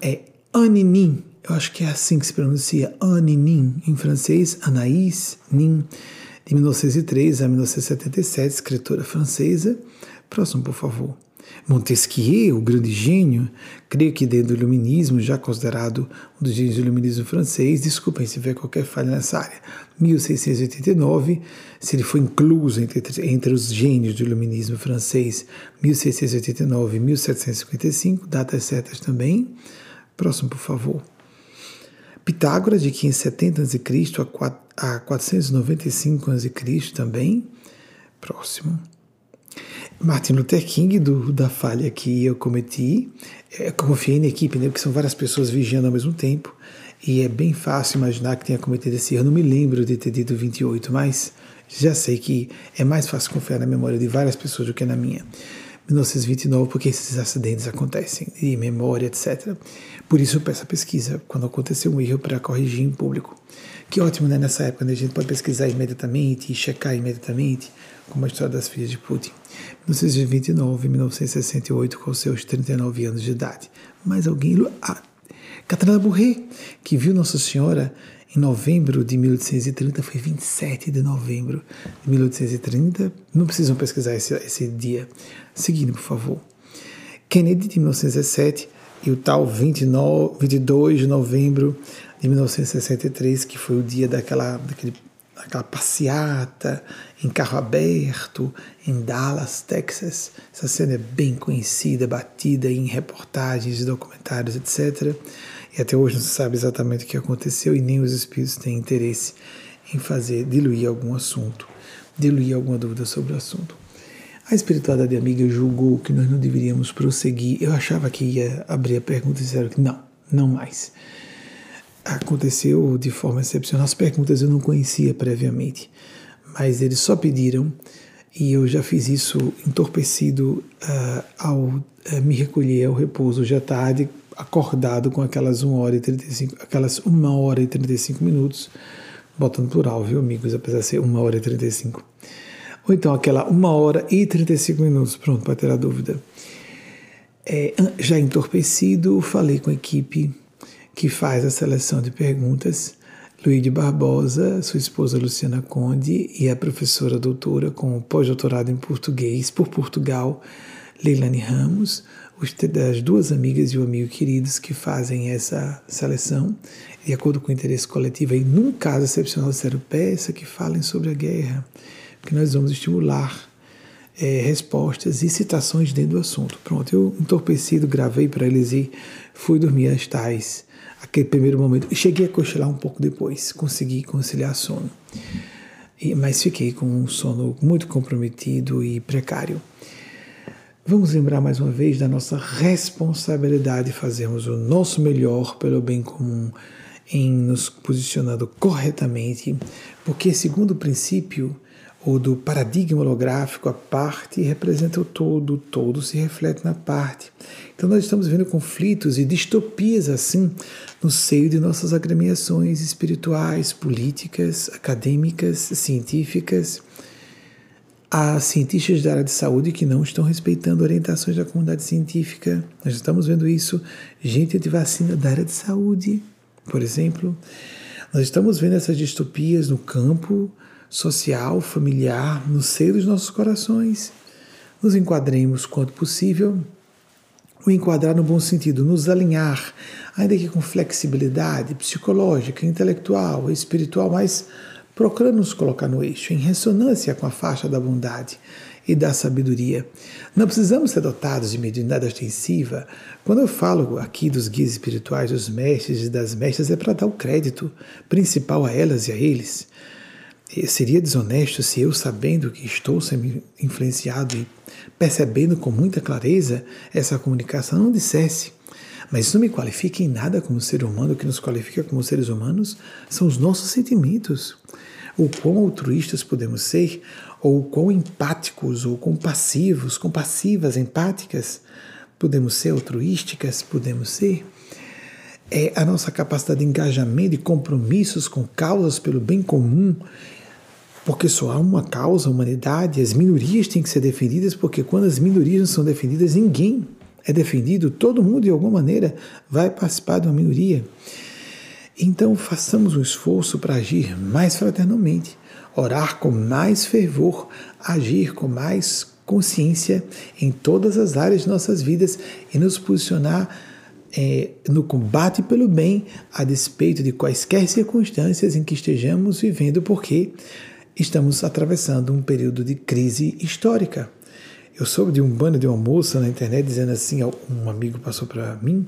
É Aninin, eu acho que é assim que se pronuncia, Aninin, em francês, Anaïs Nin, de 1903 a 1977, escritora francesa. Próximo, por favor. Montesquieu, o grande gênio, creio que dentro do iluminismo, já considerado um dos gênios do iluminismo francês, desculpem se tiver qualquer falha nessa área, 1689, se ele foi incluso entre, entre os gênios do iluminismo francês, 1689 e 1755, datas certas também. Próximo, por favor. Pitágoras, de 570 a.C. a 495 a.C. também. Próximo. Martin Luther King, do, da falha que eu cometi. É, confiei na equipe, né, porque são várias pessoas vigiando ao mesmo tempo. E é bem fácil imaginar que tenha cometido esse erro. Não me lembro de ter dito 28, mas já sei que é mais fácil confiar na memória de várias pessoas do que na minha. 1929, porque esses acidentes acontecem, de memória, etc. Por isso eu peço a pesquisa, quando acontecer um erro, para corrigir em público. Que ótimo, né? Nessa época, né? a gente pode pesquisar imediatamente checar imediatamente, como a história das filhas de Putin. 1929 1968, com seus 39 anos de idade. Mas alguém. Ah, Catarina Bourret, que viu Nossa Senhora em novembro de 1830, foi 27 de novembro de 1830. Não precisam pesquisar esse, esse dia. Seguindo, por favor. Kennedy, de 1917, e o tal 29, 22 de novembro de 1963, que foi o dia daquela, daquele, daquela passeata em carro aberto em Dallas, Texas. Essa cena é bem conhecida, batida em reportagens, documentários, etc. E até hoje não se sabe exatamente o que aconteceu e nem os espíritos têm interesse em fazer diluir algum assunto, diluir alguma dúvida sobre o assunto. A espiritualidade amiga julgou que nós não deveríamos prosseguir. Eu achava que ia abrir a pergunta e disseram que não, não mais. Aconteceu de forma excepcional. As perguntas eu não conhecia previamente, mas eles só pediram e eu já fiz isso entorpecido uh, ao uh, me recolher ao repouso já tarde, acordado com aquelas 1 hora e 35, aquelas 1 hora e 35 minutos, botando plural, viu, amigos, apesar de ser 1 hora e 35. Ou então aquela 1 hora e 35 minutos, pronto, para ter a dúvida. É, já entorpecido, falei com a equipe que faz a seleção de perguntas, Luíde Barbosa, sua esposa Luciana Conde e a professora doutora com pós-doutorado em português por Portugal, Leilani Ramos, as duas amigas e o amigo queridos que fazem essa seleção, de acordo com o interesse coletivo, e num caso excepcional disseram, peça que falem sobre a guerra, porque nós vamos estimular é, respostas e citações dentro do assunto. Pronto, eu entorpecido, gravei para eles e fui dormir às tais, aquele primeiro momento. Cheguei a cochilar um pouco depois, consegui conciliar sono, e, mas fiquei com um sono muito comprometido e precário. Vamos lembrar mais uma vez da nossa responsabilidade de fazermos o nosso melhor pelo bem comum, em nos posicionando corretamente, porque, segundo o princípio ou do paradigma holográfico, a parte representa o todo, o todo se reflete na parte. Então, nós estamos vendo conflitos e distopias assim no seio de nossas agremiações espirituais, políticas, acadêmicas, científicas Há cientistas da área de saúde que não estão respeitando orientações da comunidade científica. Nós estamos vendo isso. Gente de vacina da área de saúde, por exemplo. Nós estamos vendo essas distopias no campo social, familiar, no seio dos nossos corações. Nos enquadremos quanto possível. O enquadrar no bom sentido, nos alinhar, ainda que com flexibilidade psicológica, intelectual, espiritual, mas procurando nos colocar no eixo, em ressonância com a faixa da bondade e da sabedoria. Não precisamos ser dotados de mediunidade ostensiva. Quando eu falo aqui dos guias espirituais, dos mestres e das mestras, é para dar o crédito principal a elas e a eles. E seria desonesto se eu, sabendo que estou sendo influenciado e percebendo com muita clareza essa comunicação, não dissesse Mas isso não me qualifica em nada como ser humano. O que nos qualifica como seres humanos são os nossos sentimentos. O quão altruístas podemos ser, ou quão empáticos, ou compassivos, compassivas, empáticas podemos ser, altruísticas podemos ser. É a nossa capacidade de engajamento e compromissos com causas pelo bem comum porque só há uma causa, a humanidade, as minorias têm que ser defendidas, porque quando as minorias não são defendidas, ninguém é defendido, todo mundo de alguma maneira vai participar de uma minoria. Então façamos um esforço para agir mais fraternalmente, orar com mais fervor, agir com mais consciência em todas as áreas de nossas vidas e nos posicionar é, no combate pelo bem, a despeito de quaisquer circunstâncias em que estejamos vivendo, porque estamos atravessando um período de crise histórica. Eu soube de um bando de uma moça na internet dizendo assim, um amigo passou para mim,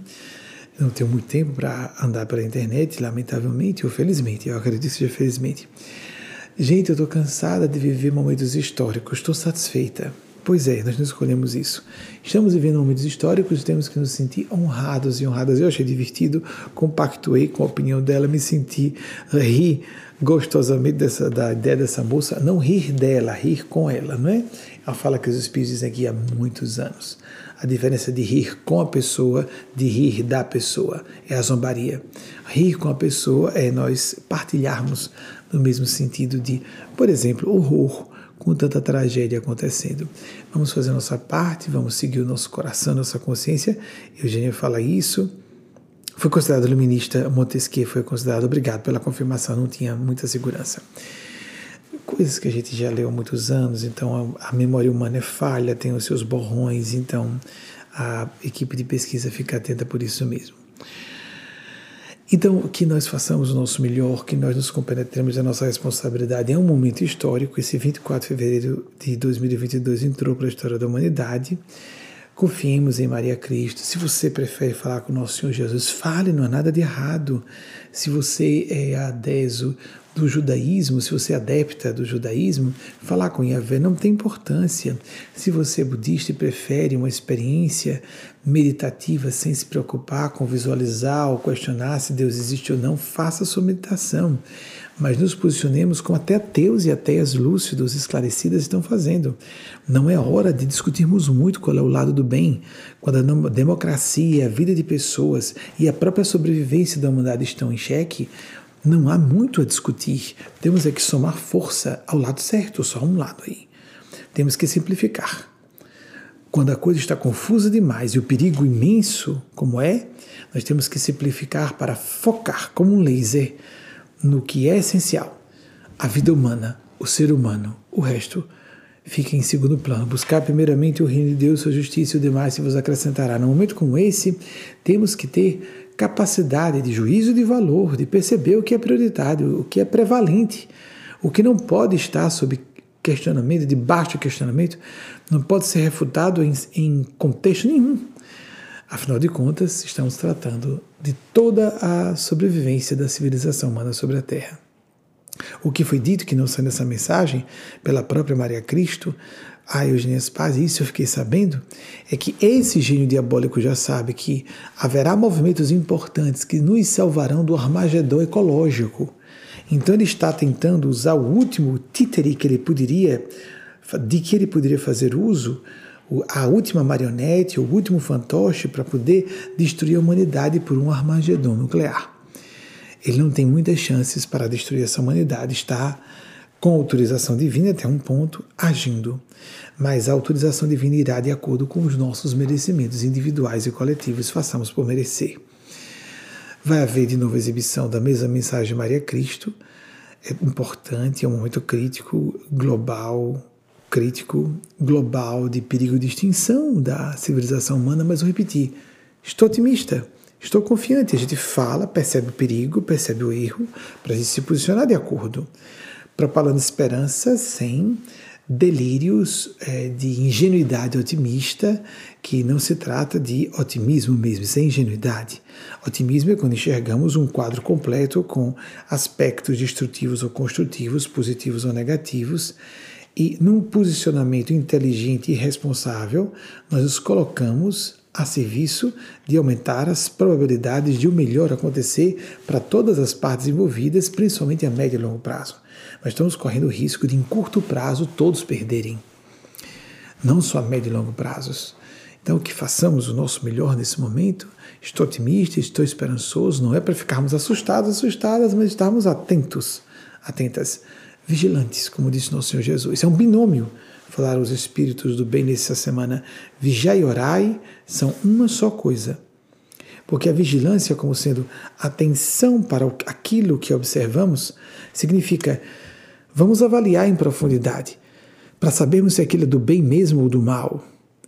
não tenho muito tempo para andar pela internet, lamentavelmente ou felizmente, eu acredito que seja felizmente. Gente, eu estou cansada de viver momentos históricos, estou satisfeita. Pois é, nós não escolhemos isso. Estamos vivendo momentos históricos, temos que nos sentir honrados e honradas. Eu achei divertido, compactuei com a opinião dela, me senti rir gostosamente dessa, da ideia dessa moça, não rir dela, rir com ela, não é? Ela fala que os espíritos dizem aqui há muitos anos. A diferença de rir com a pessoa, de rir da pessoa, é a zombaria. Rir com a pessoa é nós partilharmos no mesmo sentido de, por exemplo, horror com tanta tragédia acontecendo. Vamos fazer a nossa parte, vamos seguir o nosso coração, nossa consciência. Eugênia fala isso. Foi considerado iluminista, Montesquieu foi considerado, obrigado pela confirmação, não tinha muita segurança. Coisas que a gente já leu há muitos anos, então a, a memória humana é falha, tem os seus borrões, então a equipe de pesquisa fica atenta por isso mesmo. Então, que nós façamos o nosso melhor, que nós nos compenetremos da nossa responsabilidade. É um momento histórico. Esse 24 de fevereiro de 2022 entrou para a história da humanidade. Confiemos em Maria Cristo. Se você prefere falar com o nosso Senhor Jesus, fale, não há nada de errado. Se você é adeso do judaísmo, se você é adepta do judaísmo, falar com Yahvé não tem importância. Se você é budista e prefere uma experiência meditativa sem se preocupar com visualizar ou questionar se Deus existe ou não, faça sua meditação. Mas nos posicionemos como até ateus e ateias lúcidos, esclarecidas estão fazendo. Não é hora de discutirmos muito qual é o lado do bem, quando a democracia, a vida de pessoas e a própria sobrevivência da humanidade estão em xeque. Não há muito a discutir. Temos é que somar força ao lado certo, só um lado aí. Temos que simplificar. Quando a coisa está confusa demais e o perigo imenso, como é, nós temos que simplificar para focar como um laser no que é essencial. A vida humana, o ser humano, o resto fica em segundo plano. Buscar primeiramente o reino de Deus, sua justiça e o demais se vos acrescentará. Num momento como esse, temos que ter capacidade de juízo de valor, de perceber o que é prioritário, o que é prevalente, o que não pode estar sob questionamento, de questionamento, não pode ser refutado em, em contexto nenhum. Afinal de contas, estamos tratando de toda a sobrevivência da civilização humana sobre a Terra. O que foi dito que não sai nessa mensagem pela própria Maria Cristo a Eugênia Spaz, isso eu fiquei sabendo, é que esse gênio diabólico já sabe que haverá movimentos importantes que nos salvarão do armagedão ecológico. Então ele está tentando usar o último títere que ele poderia, de que ele poderia fazer uso, a última marionete, o último fantoche para poder destruir a humanidade por um armagedão nuclear. Ele não tem muitas chances para destruir essa humanidade, está com autorização divina até um ponto, agindo. Mas a autorização divina irá de acordo com os nossos merecimentos individuais e coletivos, façamos por merecer. Vai haver de novo exibição da mesma mensagem de Maria Cristo. É importante, é um momento crítico, global, crítico, global, de perigo de extinção da civilização humana, mas vou repetir, estou otimista. Estou confiante, a gente fala, percebe o perigo, percebe o erro, para a gente se posicionar de acordo propalando esperança sem delírios é, de ingenuidade otimista, que não se trata de otimismo mesmo, sem ingenuidade. Otimismo é quando enxergamos um quadro completo com aspectos destrutivos ou construtivos, positivos ou negativos, e num posicionamento inteligente e responsável, nós nos colocamos a serviço de aumentar as probabilidades de o melhor acontecer para todas as partes envolvidas, principalmente a médio e longo prazo. Mas estamos correndo o risco de, em curto prazo, todos perderem. Não só a médio e longo prazos. Então, que façamos o nosso melhor nesse momento. Estou otimista, estou esperançoso. Não é para ficarmos assustados, assustadas, mas estarmos atentos, atentas, vigilantes, como disse nosso Senhor Jesus. É um binômio falaram os espíritos do bem nessa semana, vigiai e orai são uma só coisa. Porque a vigilância, como sendo atenção para aquilo que observamos, significa vamos avaliar em profundidade para sabermos se aquilo é do bem mesmo ou do mal.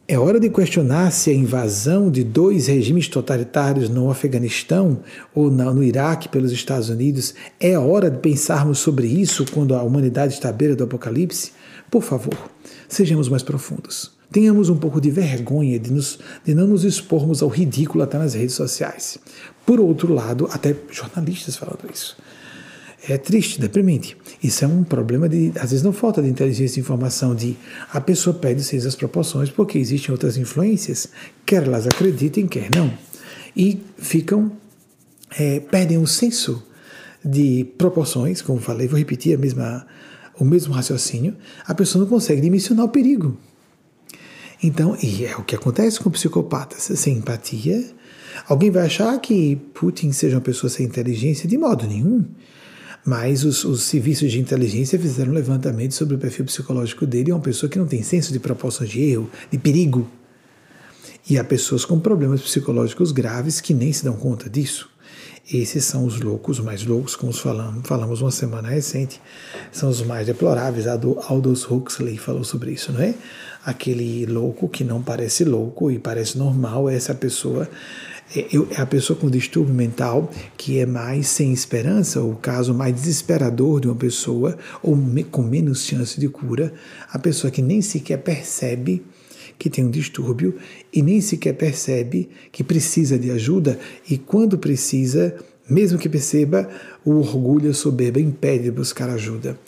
É hora de questionar se a invasão de dois regimes totalitários no Afeganistão ou no Iraque pelos Estados Unidos é hora de pensarmos sobre isso quando a humanidade está à beira do apocalipse? Por favor, sejamos mais profundos. Tenhamos um pouco de vergonha de, nos, de não nos expormos ao ridículo até nas redes sociais. Por outro lado, até jornalistas falando isso. É triste, deprimente. Isso é um problema de, às vezes não falta de inteligência e informação, de a pessoa perde sem as proporções porque existem outras influências, quer elas acreditem, quer não. E ficam, é, perdem o senso de proporções, como falei, vou repetir a mesma o mesmo raciocínio, a pessoa não consegue dimensionar o perigo. Então, e é o que acontece com psicopatas, sem empatia. Alguém vai achar que Putin seja uma pessoa sem inteligência? De modo nenhum. Mas os, os serviços de inteligência fizeram um levantamento sobre o perfil psicológico dele. É uma pessoa que não tem senso de proporções de erro, de perigo. E há pessoas com problemas psicológicos graves que nem se dão conta disso. Esses são os loucos, mais loucos, como falamos, falamos uma semana recente, são os mais deploráveis. A do Aldous Huxley falou sobre isso, não é? Aquele louco que não parece louco e parece normal, essa pessoa a pessoa com distúrbio mental que é mais sem esperança, o caso mais desesperador de uma pessoa, ou com menos chance de cura, a pessoa que nem sequer percebe que tem um distúrbio e nem sequer percebe que precisa de ajuda e quando precisa, mesmo que perceba, o orgulho e soberba impede de buscar ajuda.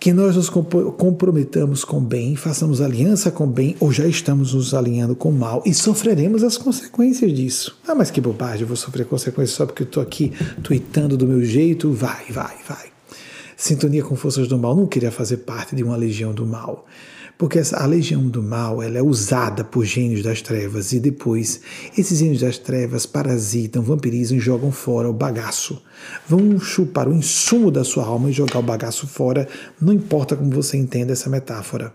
Que nós nos comprometamos com o bem, façamos aliança com o bem, ou já estamos nos alinhando com o mal e sofreremos as consequências disso. Ah, mas que bobagem, eu vou sofrer consequências só porque eu estou aqui tweetando do meu jeito. Vai, vai, vai. Sintonia com forças do mal não queria fazer parte de uma legião do mal. Porque a legião do mal ela é usada por gênios das trevas e depois esses gênios das trevas parasitam, vampirizam e jogam fora o bagaço. Vão chupar o insumo da sua alma e jogar o bagaço fora, não importa como você entenda essa metáfora.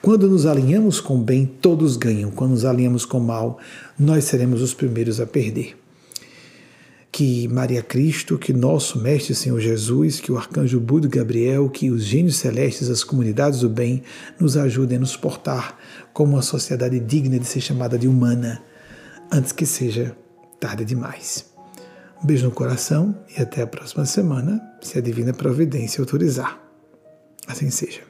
Quando nos alinhamos com o bem, todos ganham. Quando nos alinhamos com o mal, nós seremos os primeiros a perder que Maria Cristo, que nosso Mestre Senhor Jesus, que o Arcanjo Budo Gabriel, que os gênios celestes, as comunidades do bem, nos ajudem a nos portar como uma sociedade digna de ser chamada de humana, antes que seja tarde demais. Um beijo no coração e até a próxima semana, se a Divina Providência autorizar. Assim seja.